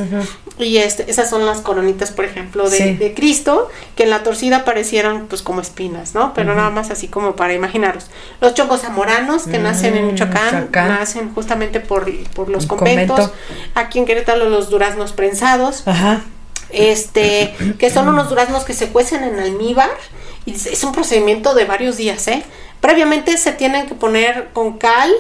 Y este, esas son las coronitas, por ejemplo, de, Sí. de Cristo, que en la torcida parecieran pues como espinas, ¿no? Pero nada más así como para imaginaros. Los chocos zamoranos que nacen en Mm, Michoacán, Michoacán. nacen justamente por, por los conventos. convento. Aquí en Querétaro los duraznos prensados Ajá. este, que son unos duraznos que se cuecen en almíbar y es- es un procedimiento de varios días, ¿eh? Previamente se tienen que poner con cal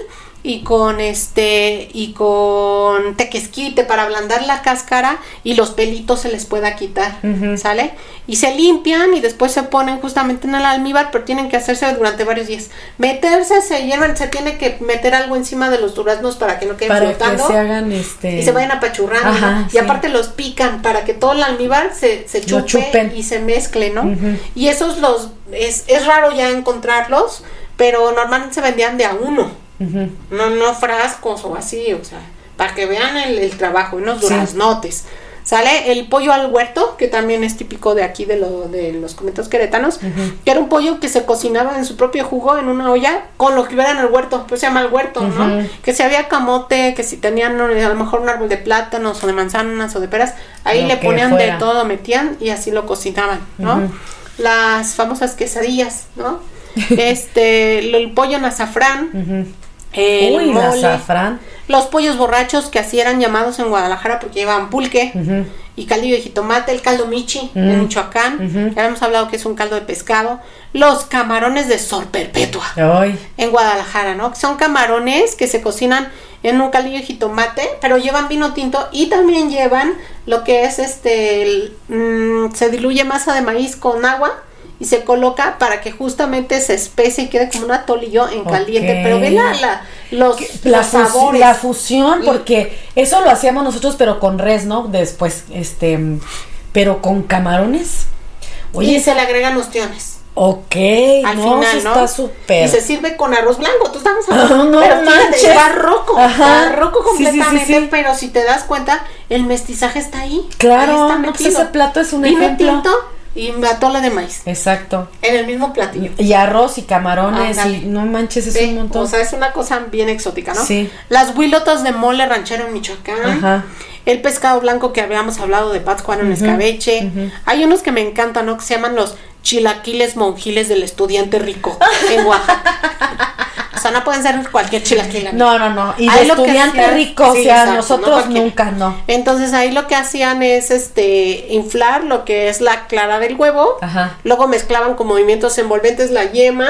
y con este y con tequesquite para ablandar la cáscara y los pelitos se les pueda quitar. ¿sale? Y se limpian y después se ponen justamente en el almíbar, pero tienen que hacerse durante varios días. Meterse, se hierven, se tiene que meter algo encima de los duraznos para que no queden Para que flotando se hagan este. y se vayan apachurrando. y aparte los pican para que todo el almíbar se, se chupe chupen. y se mezcle, ¿no? Y esos los, es, es raro ya encontrarlos, pero normalmente se vendían de a uno, No, no frascos o así, o sea, para que vean el, el trabajo, unos Sí. duraznotes. Sale el pollo al huerto, que también es típico de aquí de, lo, de los conventos queretanos, que era un pollo que se cocinaba en su propio jugo en una olla con lo que hubiera en el huerto, pues se llama el huerto, ¿no? Que si había camote, que si tenían a lo mejor un árbol de plátanos o de manzanas o de peras, ahí Lo le ponían fuera. de todo, metían y así lo cocinaban, ¿no? Las famosas quesadillas, ¿no? este, el pollo en azafrán, el Uy, mole, azafrán. los pollos borrachos que así eran llamados en Guadalajara porque llevaban pulque y caldillo de jitomate, el caldo michi en Michoacán, Ujú. ya hemos hablado que es un caldo de pescado, los camarones de sor perpetua Ay. en Guadalajara, ¿no? Son camarones que se cocinan en un caldillo de jitomate, pero llevan vino tinto y también llevan lo que es este, el, mm, se diluye masa de maíz con agua y se coloca para que justamente se espese y quede como un atolillo en caliente. Pero ve la, la- los, La, los sabores. la fusión, Y- porque eso lo hacíamos nosotros, pero con res, ¿no? Después, este, pero con camarones. y Oye, se le agregan ostiones. ok, Al no, final, eso ¿no? está súper. Y se sirve con arroz blanco. Tú estamos hablando. no pero fíjate, manches. barroco. Ajá. Barroco Sí, sí, sí, completamente. sí. Pero si te das cuenta, el mestizaje está ahí. Claro, Ahí está no, pues ese plato es un Vino ejemplo. tinto y atole de maíz. Exacto. En el mismo platillo. Y arroz y camarones y no manches, es Sí, un montón. O sea, es una cosa bien exótica, ¿no? Sí. Las huilotas de mole ranchero en Michoacán. Ajá. El pescado blanco que habíamos hablado de Pátzcuaro en escabeche. Hay unos que me encantan, ¿no? Que se llaman los chilaquiles monjiles del estudiante rico en Oaxaca. o sea, no pueden ser cualquier chilaquil. No, no, no. Y de Ahí lo que estudiante hacían- rico, o sea, exacto, nosotros nunca, no. Entonces ahí lo que hacían es este inflar lo que es la clara del huevo. Ajá. Luego mezclaban con movimientos envolventes la yema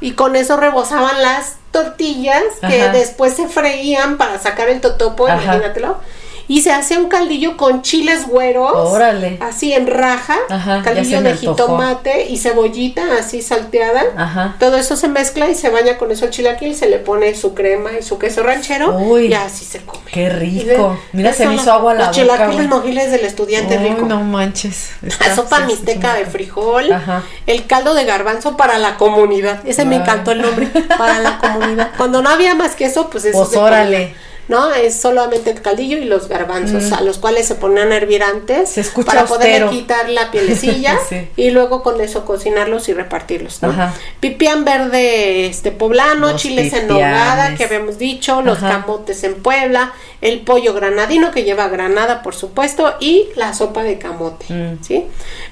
y con eso rebozaban las tortillas que después se freían para sacar el totopo, Ajá. imagínatelo. Y se hacía un caldillo con chiles güeros. Órale. Así en raja. Ajá, caldillo de jitomate y cebollita así salteada. Ajá. Todo eso se mezcla y se baña con eso el chilaquil, se le pone su crema y su queso ranchero Uy. y así se come. Qué Y de- rico. Mira, se me hizo agua la Los boca, chilaquiles güey. mojiles del estudiante Ay, rico. no manches. La sopa sí, mixteca de frijol, Ajá. el caldo de garbanzo para la comunidad. Ese me encantó el nombre, para la comunidad. Cuando no había más que eso, pues eso Pues se ponía. ¿No? Es solamente el caldillo y los garbanzos, a los cuales se ponen a hervir antes Mm. Se para austero. quitar la pielecilla Sí. y luego con eso cocinarlos y repartirlos, ¿no? Ajá. Pipián verde este poblano, Los chiles en nogada que habíamos dicho, los Ajá. camotes en Puebla, el pollo granadino que lleva granada, por supuesto, y la sopa de camote, Mm. ¿sí?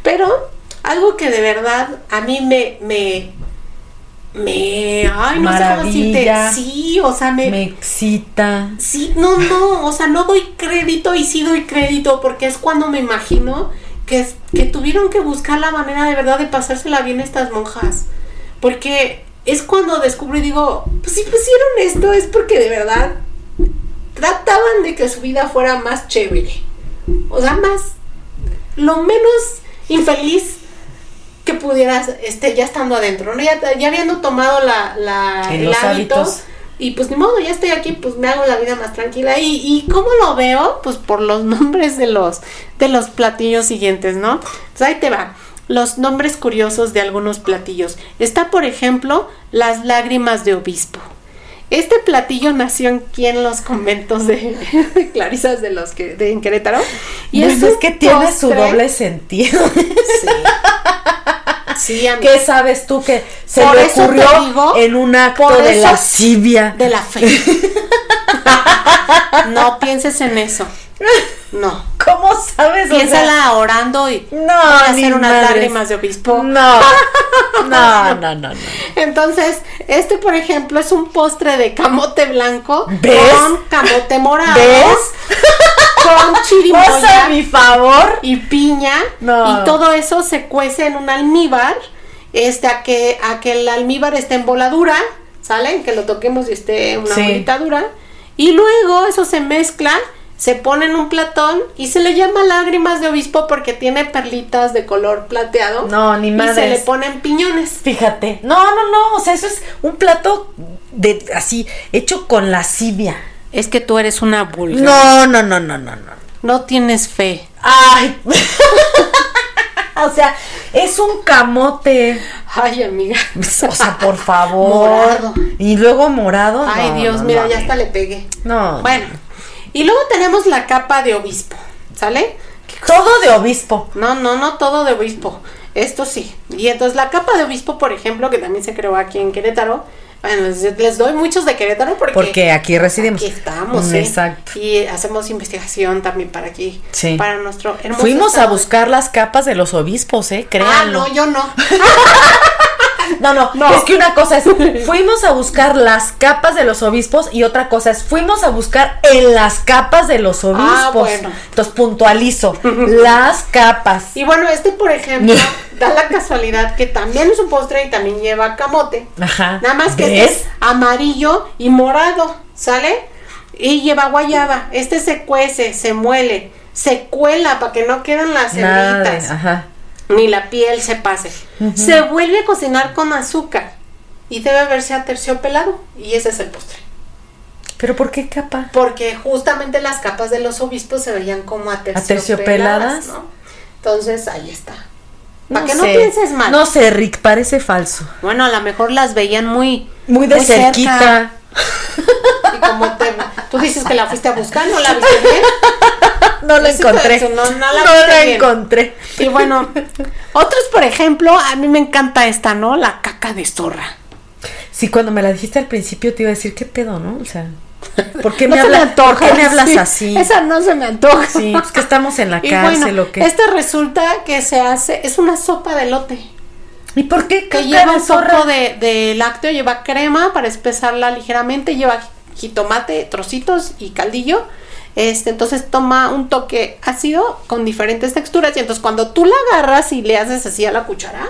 Pero algo que de verdad a mí me me me ay, no sé cómo decirte, sí, o sea, me, Me excita. Sí, no, no, o sea, no doy crédito y sí doy crédito porque es cuando me imagino que, es- que tuvieron que buscar la manera de verdad de pasársela bien estas monjas. Porque es cuando descubro y digo, pues si pusieron esto es porque de verdad trataban de que su vida fuera más chévere. O sea, más, lo menos infeliz que pudieras, este, ya estando adentro, ¿no? Ya, ya habiendo tomado la, la, el los hábito. hábitos. Y pues ni modo, ya estoy aquí, pues me hago la vida más tranquila. Y, y cómo lo veo, pues por los nombres de los, de los platillos siguientes, ¿no? Pues ahí te va. Los nombres curiosos de algunos platillos. Está, por ejemplo, las lágrimas de obispo. Este platillo nació aquí en los conventos de, de Clarisas de los que de en Querétaro. Y es, un que tiene su doble sentido. Sí. Sí. ¿Qué sabes tú que se Por le ocurrió digo, en un acto de lascivia? De la fe. no pienses en eso. No. ¿Cómo sabes? O sea, Piénsala orando y No, voy a ni hacer unas madres. lágrimas de obispo. No, no, no, no, no. Entonces, este, por ejemplo, es un postre de camote blanco ¿Ves? con camote morado, ¿Ves? con Cosa a chirimoya mi favor. y piña No. y todo eso se cuece en un almíbar, este a que a que el almíbar esté en voladura, ¿sale? Que lo toquemos y esté una Sí. bolita dura y luego eso se mezcla se pone en un platón y se le llama lágrimas de obispo porque tiene perlitas de color plateado. No, ni Y se le ponen piñones. Fíjate. No, no, no. O sea, eso es un plato de así, hecho con lascivia. Es que tú eres una vulgar. No, no, no, no, no, no. No tienes fe. Ay. o sea, es un camote. Ay, amiga. O sea, por favor. Morado. Y luego morado. Ay, no, Dios, no, mira, no, ya hasta le pegué. No. Bueno, y luego tenemos la capa de obispo, ¿sale? Todo de obispo. No, no, no todo de obispo. Esto sí. Y entonces la capa de obispo, por ejemplo, que también se creó aquí en Querétaro. Bueno, les, doy muchos de Querétaro porque, Porque aquí residimos. aquí estamos, Mm, ¿eh? Exacto. Y hacemos investigación también para aquí. Sí. Para nuestro hermoso Fuimos a buscar las capas de los obispos, ¿eh? Ah, Créanlo. no, yo no. No, no, No. es que una cosa es, fuimos a buscar las capas de los obispos y otra cosa es, fuimos a buscar en las capas de los obispos. Ah, bueno. Entonces puntualizo, las capas. Y bueno, este, por ejemplo, da la casualidad que también es un postre y también lleva camote. Ajá. Nada más que ¿Ves? este es amarillo y morado, ¿sale? Y lleva guayaba. Este se cuece, se muele, se cuela para que no queden las cerditas, ajá. Ni la piel se pase. Se vuelve a cocinar con azúcar y debe verse aterciopelado. Y ese es el postre. ¿Pero por qué capa? Porque justamente las capas de los obispos se veían como aterciopeladas, ¿Aterciopeladas? ¿no? Entonces ahí está. Para No que no sé. pienses mal. No sé, Rick, parece falso. Bueno, a lo mejor las veían muy Muy de cerca. cerquita. Y como te, tú dices que la fuiste a buscar, no la viste bien. No la Eso encontré. eso, no- no la No bien. encontré. Y bueno, otros, por ejemplo, a mí me encanta esta, ¿no? La caca de zorra. Sí, cuando me la dijiste al principio te iba a decir, ¿qué pedo, no? O sea, ¿por qué No me, habla- antoja, ¿por qué me hablas sí. así? Esa no se me antoja. Sí, pues que estamos en la Y cárcel bueno, o qué. este resulta que se hace, es una sopa de lote. ¿Y por qué Que lleva un poco de, de lácteo, lleva crema para espesarla ligeramente, lleva jitomate, trocitos y caldillo. Este, entonces toma un toque ácido con diferentes texturas y entonces cuando tú la agarras y le haces así a la cuchara,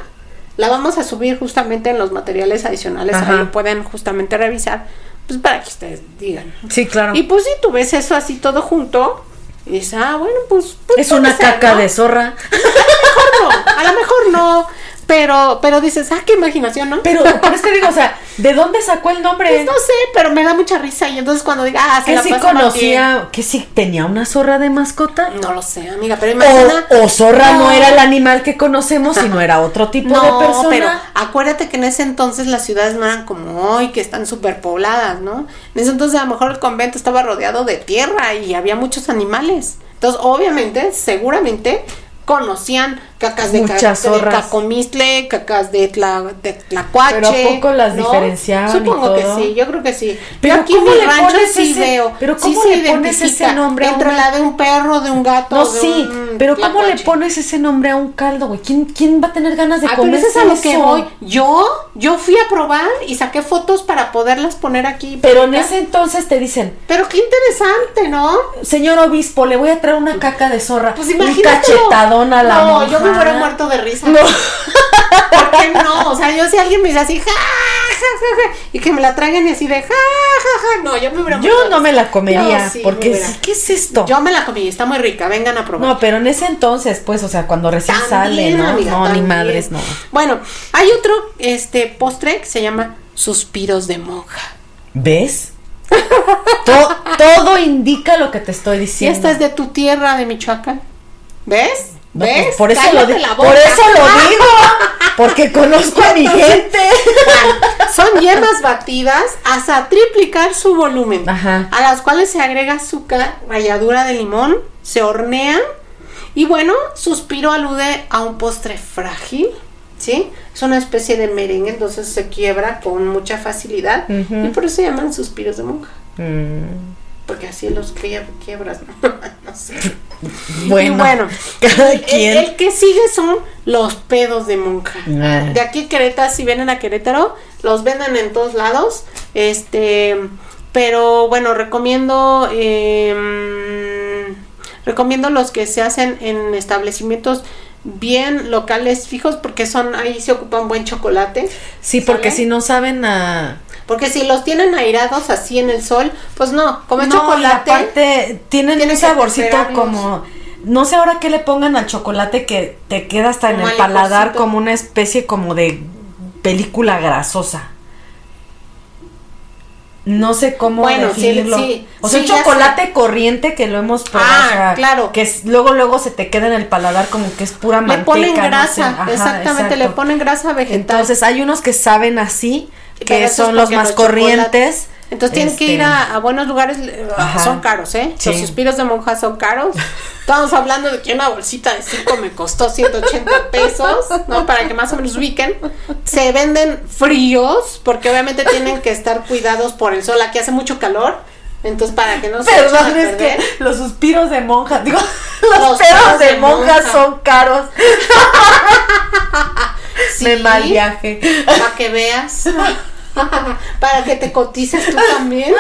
la vamos a subir justamente en los materiales adicionales, Ajá. ahí lo pueden justamente revisar, pues para que ustedes digan. Sí, claro. Y pues si tú ves eso así todo junto, y dices, ah, bueno, pues... pues es una ser, caca ¿no? de zorra. mejor no, a lo mejor no, Pero, pero dices, ah, qué imaginación, ¿no? Pero por eso te digo, o sea, ¿de dónde sacó el nombre? Pues no sé, pero me da mucha risa. Y entonces cuando diga, ah, se que la sí conocía, que sí tenía una zorra de mascota. No lo sé, amiga, pero imagina. O, o zorra no. No. era el animal que conocemos, sino era otro tipo No, de persona. pero acuérdate que en ese entonces las ciudades no eran como hoy, que están súper pobladas, ¿no? En ese entonces a lo mejor el convento estaba rodeado de tierra y había muchos animales. Entonces, obviamente, seguramente conocían cacas de, ca- Muchas de zorras. cacomistle, cacas de, tla, de tlacuache. Pero ¿a poco las ¿no? diferenciaban y Supongo todo? que sí, yo creo que sí. Pero Yo aquí ¿cómo en mi le rancho pones sí ese- veo. pero cómo le pones ese nombre a Entre una- la de un perro, de un gato, No, de sí, un pero ¿cómo le pones ese nombre a un caldo, güey? ¿Quién, ¿Quién va a tener ganas de Ah, pero comer eso es a lo que voy. Yo, yo fui a probar y saqué fotos para poderlas poner aquí. Pero en ese entonces te dicen, Pero qué interesante, ¿no? señor obispo, le voy a traer una caca de zorra. Pues un imagínate. cachetadón a la No, yo me monja. hubiera muerto de risa. No. ¿Por qué no? O sea, yo si alguien me dice así, ja, ja, ja, ja, y que me la traigan y así de, ja, ja, ja. No, yo me hubiera muerto. Yo de no me la comería, Yo sí me porque sí, ¿qué es esto? Yo me la comí, está muy rica, vengan a probar. No, pero en ese entonces, pues, o sea, cuando recién sale, También, ¿no? amiga, no, ni madres, no. Bueno, hay otro este postre que se llama suspiros de monja. ¿Ves? To- todo indica lo que te estoy diciendo. esta es de tu tierra, de Michoacán. ¿Ves? No, ¿Ves? pues, por eso lo Cállate digo. la Por eso lo digo. Porque conozco a mi gente. Son yemas batidas hasta triplicar su volumen, Ajá. a las cuales se agrega azúcar, ralladura de limón, se hornean y bueno, suspiro alude a un postre frágil, ¿sí? Es una especie de merengue, entonces se quiebra con mucha facilidad y por eso se llaman suspiros de monja, Mm, porque así los quie- quiebras, ¿no? No sé. bueno, Y bueno, cada el, quien. el que sigue son los pedos de monja. Ah. De aquí Querétaro, si vienen a Querétaro, los venden en todos lados. Este, pero bueno, recomiendo, eh, recomiendo los que se hacen en establecimientos bien locales fijos porque son ahí se ocupa un buen chocolate. Sí, porque ¿sale? si no saben a. Porque si los tienen airados así en el sol, pues no, comer No, y chocolate. aparte, tienen tiene un saborcito como. No sé ahora qué le pongan al chocolate que te queda hasta en el paladar licorcito. como una especie como de película grasosa. No sé cómo Bueno, sí, definirlo. sí, o sea, sí, un chocolate corriente que lo hemos probado. Ah, o sea, claro. Que es- luego, luego se te queda en el paladar como que es pura le manteca. ponen no sé. grasa, Ajá, exactamente, le ponen grasa vegetal. Entonces hay unos que saben así, que son los más los corrientes. Entonces tienen que Este, ir a, a buenos lugares, eh, Ajá. son caros, ¿eh? Los suspiros de monja son caros. Estamos hablando de que una bolsita de 5 me costó 180 pesos, ¿no? Para que más o menos ubiquen. Se venden fríos, porque obviamente tienen que estar cuidados por el sol. Aquí hace mucho calor, entonces para que no se Perdón, es que los suspiros de monja, digo, los, Los pedos de, de monja, monja. son caros. Sí, Me mal viaje. Para que veas. para que te cotices tú también.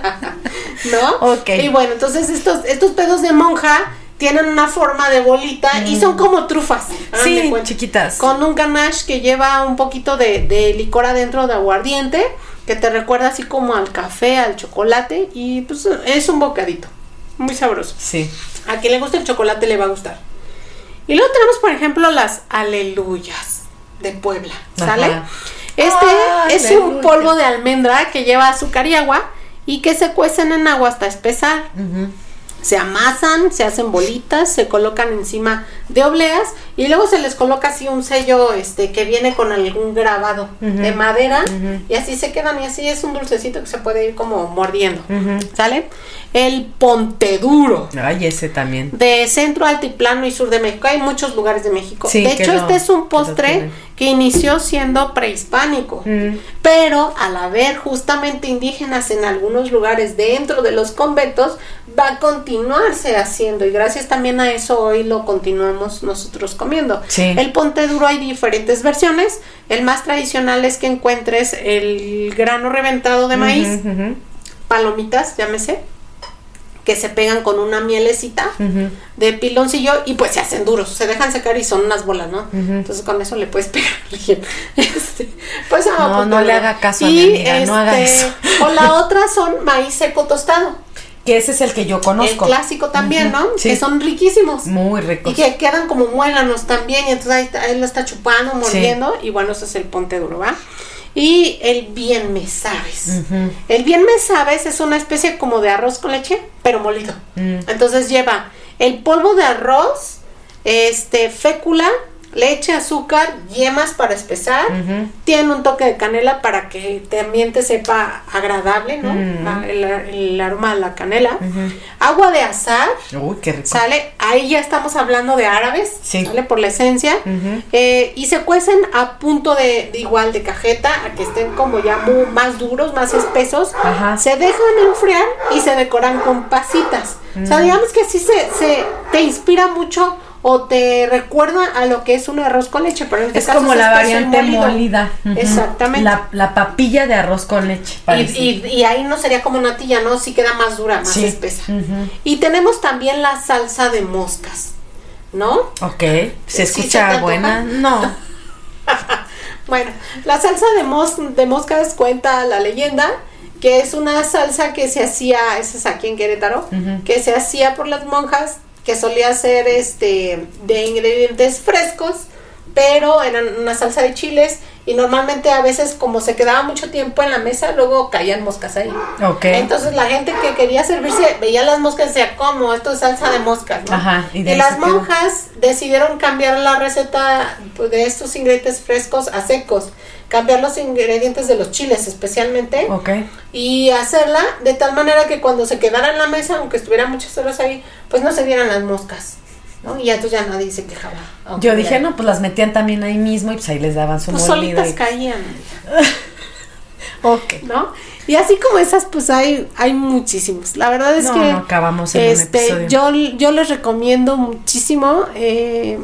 ¿No? Ok. Y bueno, entonces estos, estos pedos de monja tienen una forma de bolita y son como trufas. Sí, chiquitas. Con un ganache que lleva un poquito de, de licor adentro de aguardiente, que te recuerda así como al café, al chocolate, y pues es un bocadito. Muy sabroso. Sí. A quien le guste el chocolate le va a gustar. Y luego tenemos, por ejemplo, las aleluyas de Puebla, ¿sale? Ajá. Este Ah, es un polvo de almendra que lleva azúcar y agua y que se cuecen en agua hasta espesar. Se amasan, se hacen bolitas, se colocan encima de obleas y luego se les coloca así un sello este que viene con algún grabado de madera y así se quedan y así es un dulcecito que se puede ir como mordiendo. ¿Sale? El ponte duro Ay, ese también. de centro, altiplano y sur de México. Hay muchos lugares de México. Sí, de hecho, lo- este es un postre que inició siendo prehispánico. Mm. Pero al haber justamente indígenas en algunos lugares dentro de los conventos, va a continuarse haciendo. Y gracias también a eso hoy lo continuamos nosotros comiendo. Sí. El ponte duro hay diferentes versiones. El más tradicional es que encuentres el grano reventado de maíz palomitas, llámese, que se pegan con una mielecita de piloncillo y pues se hacen duros, se dejan secar y son unas bolas, ¿no? Entonces con eso le puedes pegar a alguien. Este, pues, ah, No, pues, no le haga caso a y, mi amiga, no haga este, eso. O la otra son maíz seco tostado. Que ese es el que yo El conozco. clásico también, ¿no? sí. Que son riquísimos. Muy Y ricos. que quedan como muélanos también, y entonces ahí, ahí lo está chupando, mordiendo, y bueno, ese es el ponte duro, ¿va? Y el bien me sabes. El bien me sabes es una especie como de arroz con leche, pero molido. Mm. Entonces lleva el polvo de arroz, este, fécula, leche, azúcar, yemas para espesar. Tiene un toque de canela para que también te sepa agradable, ¿no? Mm. El, el aroma de la canela. Agua de azar. Uy, qué rico. Sale, ahí ya estamos hablando de árabes, Sí. sale por la esencia. Eh, y se cuecen a punto de, de igual de cajeta, a que estén como ya más duros, más espesos, Ajá. se dejan enfriar y se decoran con pasitas. O sea, digamos que así se, se te inspira mucho o te recuerda a lo que es un arroz con leche, pero en este Es caso como es la variante molida. Exactamente. La, la papilla de arroz con leche. Y, parece. y- y ahí no sería como natilla, ¿no? Sí queda más dura, más Sí. espesa. Y tenemos también la salsa de moscas, ¿no? Ok. ¿Se escucha buena? No. Bueno, la salsa de, mos de moscas cuenta la leyenda que es una salsa que se hacía, esa es aquí en Querétaro, que se hacía por las monjas, que solía ser este de ingredientes frescos, pero eran una salsa de chiles y normalmente a veces como se quedaba mucho tiempo en la mesa, luego caían moscas ahí. Ok. Entonces la gente que quería servirse veía las moscas y decía, ¿cómo? Esto es salsa de moscas, ¿no? Ajá, y de las monjas decidieron cambiar la receta pues, de estos ingredientes frescos a secos, cambiar los ingredientes de los chiles especialmente Ok. y hacerla de tal manera que cuando se quedara en la mesa, aunque estuviera muchas horas ahí, pues no se vieran las moscas, ¿no? Y ya entonces ya nadie se quejaba. Yo dije, no, pues las metían también ahí mismo y pues ahí les daban su Pues solitas y- caían. Ok. ¿no? Y así como esas, pues hay, hay muchísimos. La verdad es No, que no acabamos en este, yo, yo les recomiendo muchísimo. eh,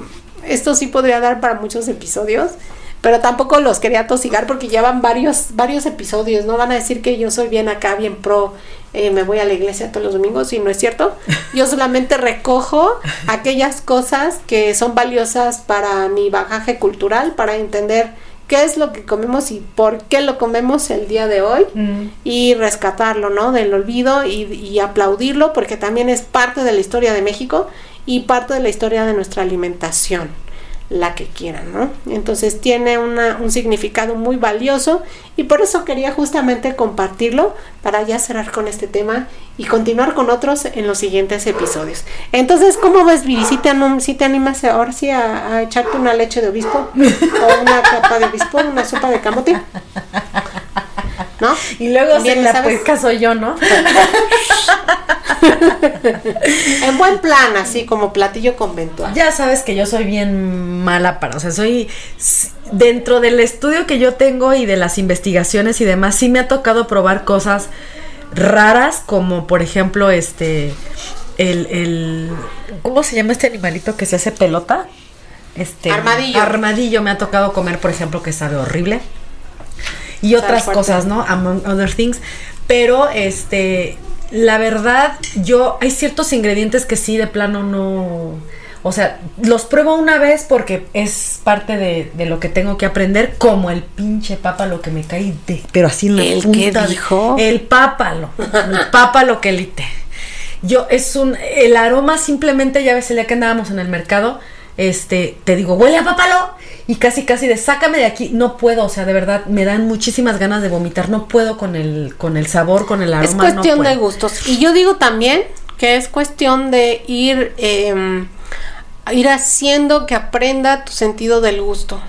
esto sí podría dar para muchos episodios. Pero tampoco los quería tosigar porque llevan varios, varios episodios. No van a decir que yo soy bien acá, bien pro, eh, me voy a la iglesia todos los domingos, y no es cierto. Yo solamente recojo aquellas cosas que son valiosas para mi bagaje cultural, para entender qué es lo que comemos y por qué lo comemos el día de hoy Mm. y rescatarlo, ¿no? Del olvido y, y aplaudirlo porque también es parte de la historia de México y parte de la historia de nuestra alimentación, la que quieran, ¿no? Entonces tiene una, un significado muy valioso y por eso quería justamente compartirlo para ya cerrar con este tema y continuar con otros en los siguientes episodios. Entonces, ¿cómo ves, Viri? ¿Sí te, anum- sí te animas ahora sí a, a echarte una leche de obispo o una capa de obispo, una sopa de camote? ¿No? Y luego Bien, si la ¿sabes? puerca soy yo, ¿no? En buen plan, así como platillo conventual. Ya sabes que yo soy bien mala para, o sea, soy dentro del estudio que yo tengo y de las investigaciones y demás, sí me ha tocado probar cosas raras, como por ejemplo, este, el, el, ¿cómo se llama este animalito que se hace pelota? Este, Armadillo. Armadillo me ha tocado comer, por ejemplo, que sabe horrible. Y otras fuerte. cosas, ¿no? Among other things. Pero, este, la verdad, yo, hay ciertos ingredientes que sí, de plano no. O sea, los pruebo una vez porque es parte de, de lo que tengo que aprender, como el pinche pápalo que me cae de, pero así en la ¿El punta de- dijo? el pápalo, el pápalo que lite. Yo, es un, el aroma simplemente, ya ves el día que andábamos en el mercado, este, te digo, huele a pápalo, y casi casi de sácame de aquí, no puedo, o sea, de verdad, me dan muchísimas ganas de vomitar, no puedo con el, con el sabor, con el aroma. Es cuestión no de gustos. Y yo digo también que es cuestión de ir, eh, ir haciendo que aprenda tu sentido del gusto.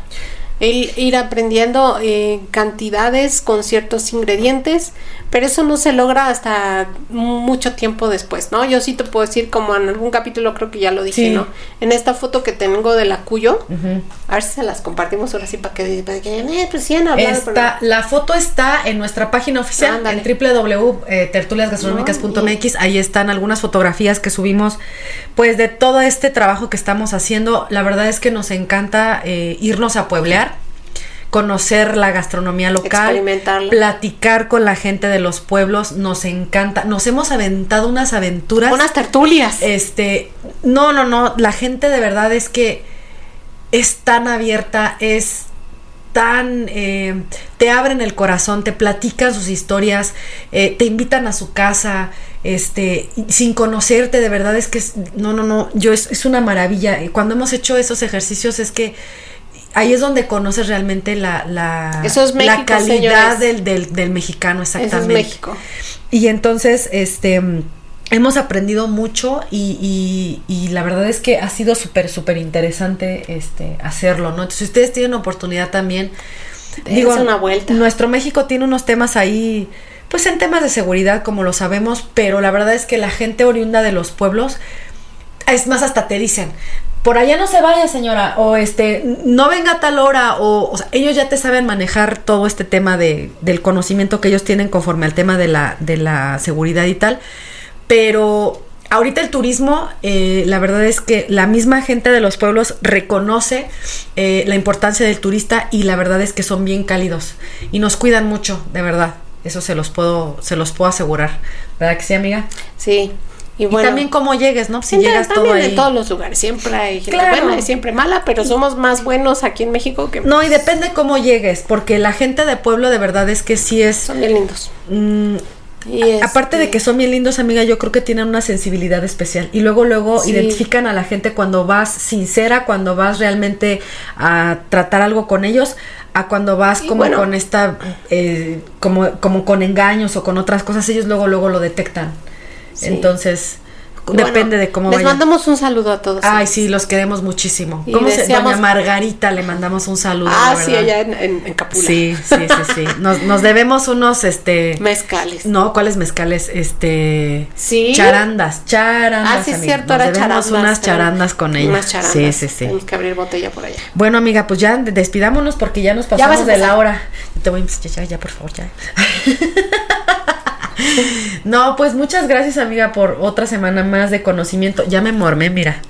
El ir aprendiendo eh, cantidades con ciertos ingredientes, pero eso no se logra hasta mucho tiempo después, ¿no? Yo sí te puedo decir, como en algún capítulo creo que ya lo dije, Sí. ¿no? En esta foto que tengo de la Cuyo, a ver si se las compartimos ahora sí para que, para que eh, pues sí han hablado, pero- Está, la foto está en nuestra página oficial en www.tertuliasgastronómicas.mx. Ahí están algunas fotografías que subimos, pues de todo este trabajo que estamos haciendo. La verdad es que nos encanta eh, irnos a pueblear, conocer la gastronomía local, platicar con la gente de los pueblos. Nos encanta. Nos hemos aventado unas aventuras. unas tertulias. Este, no, no, no, la gente de verdad es que es tan abierta, es tan, eh, te abren el corazón, te platican sus historias, eh, te invitan a su casa, este, sin conocerte, de verdad es que es, no, no, no, yo es, es una maravilla. Cuando hemos hecho esos ejercicios es que ahí es donde conoces realmente la, la, Eso es México, la calidad del, del, del mexicano, Eso exactamente. es México. Y entonces, este, hemos aprendido mucho y, y- y la verdad es que ha sido súper, súper interesante este, hacerlo, ¿no? Entonces, si ustedes tienen oportunidad también, Dense una vuelta. nuestro México tiene unos temas ahí, pues en temas de seguridad, como lo sabemos, pero la verdad es que la gente oriunda de los pueblos, es más, hasta te dicen, por allá no se vaya, señora, o este, no venga a tal hora, o, ellos ya te saben manejar todo este tema de, del conocimiento que ellos tienen conforme al tema de la, de la seguridad y tal, pero ahorita el turismo, eh, la verdad es que la misma gente de los pueblos reconoce eh, la importancia del turista y la verdad es que son bien cálidos y nos cuidan mucho, de verdad. Eso se los puedo, se los puedo asegurar. ¿Verdad que sí, amiga? Sí. Y también cómo llegues, ¿no? Si Siempre- llegas todo ahí. en todos los lugares. Siempre hay gente Claro. buena y siempre mala, pero somos más buenos aquí en México que No, y depende cómo llegues, porque la gente de pueblo de verdad es que sí es... son bien lindos. mm, Y Aparte de este, que son bien lindos, amiga, yo creo que tienen una sensibilidad especial. Y luego, luego Sí. identifican a la gente cuando vas sincera, cuando vas realmente a tratar algo con ellos, a cuando vas Y como bueno. con esta, eh, como, como con engaños o con otras cosas, ellos luego, luego lo detectan. Sí. Entonces, bueno, depende de cómo Les vayan. mandamos un saludo a todos. Ay, sí, los queremos muchísimo. Y ¿Cómo se deseamos- Doña Margarita, le mandamos un saludo. Ah, sí, allá en, en, en Capula. Sí, sí, sí, sí. Nos, nos debemos unos, este... Mezcales. No, ¿cuáles mezcales? Este. Sí. Charandas, charandas. Ah, sí, es amiga. cierto, Nos ahora debemos charandas. unas charandas con ella. Unas charandas. Sí, sí, sí. Tenemos que abrir botella por allá. Bueno, amiga, pues ya de- despidámonos porque ya nos Ya pasamos a de la hora. Te voy a ya, ya, ya, por favor, ya. no, pues muchas gracias, amiga, por otra semana más de conocimiento. Ya me mormé, mira.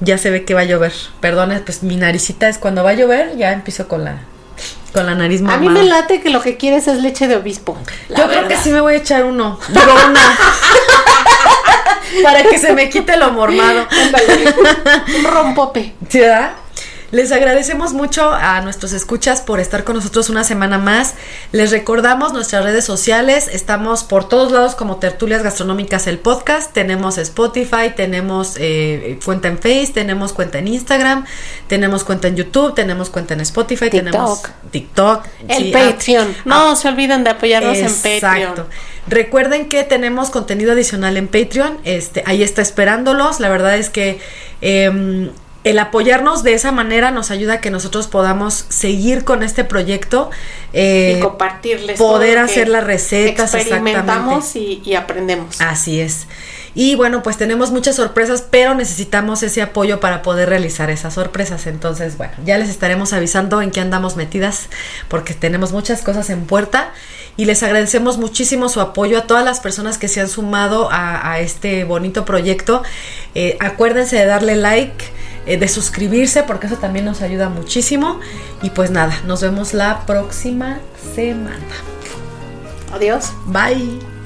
Ya se ve que va a llover. Perdona, pues mi naricita es cuando va a llover, ya empiezo con la con la nariz A mamada. mí me late que lo que quieres es leche de obispo. Yo creo que sí me voy a echar uno. Digo una. Para que se me quite lo mormado. Un rompope. ¿Sí, verdad? Les agradecemos mucho a nuestros escuchas por estar con nosotros una semana más. Les recordamos nuestras redes sociales. Estamos por todos lados como Tertulias Gastronómicas el podcast. Tenemos Spotify, tenemos eh, cuenta en Face, tenemos cuenta en Instagram, tenemos cuenta en YouTube, tenemos cuenta en Spotify, tenemos TikTok. El sí, ah, Patreon. No se olviden de apoyarnos en Patreon. Recuerden que tenemos contenido adicional en Patreon. Este, ahí está esperándolos. La verdad es que em, el apoyarnos de esa manera nos ayuda a que nosotros podamos seguir con este proyecto. eh, y compartirles poder hacer las recetas, experimentamos y, y aprendemos Así es. Y bueno, pues tenemos muchas sorpresas, pero necesitamos ese apoyo para poder realizar esas sorpresas. Entonces, bueno, ya les estaremos avisando en qué andamos metidas, porque tenemos muchas cosas en puerta. Y les agradecemos muchísimo su apoyo a todas las personas que se han sumado a, a este bonito proyecto. Eh, acuérdense de darle like, eh, de suscribirse, porque eso también nos ayuda muchísimo. Y pues nada, nos vemos la próxima semana. adiós Bye.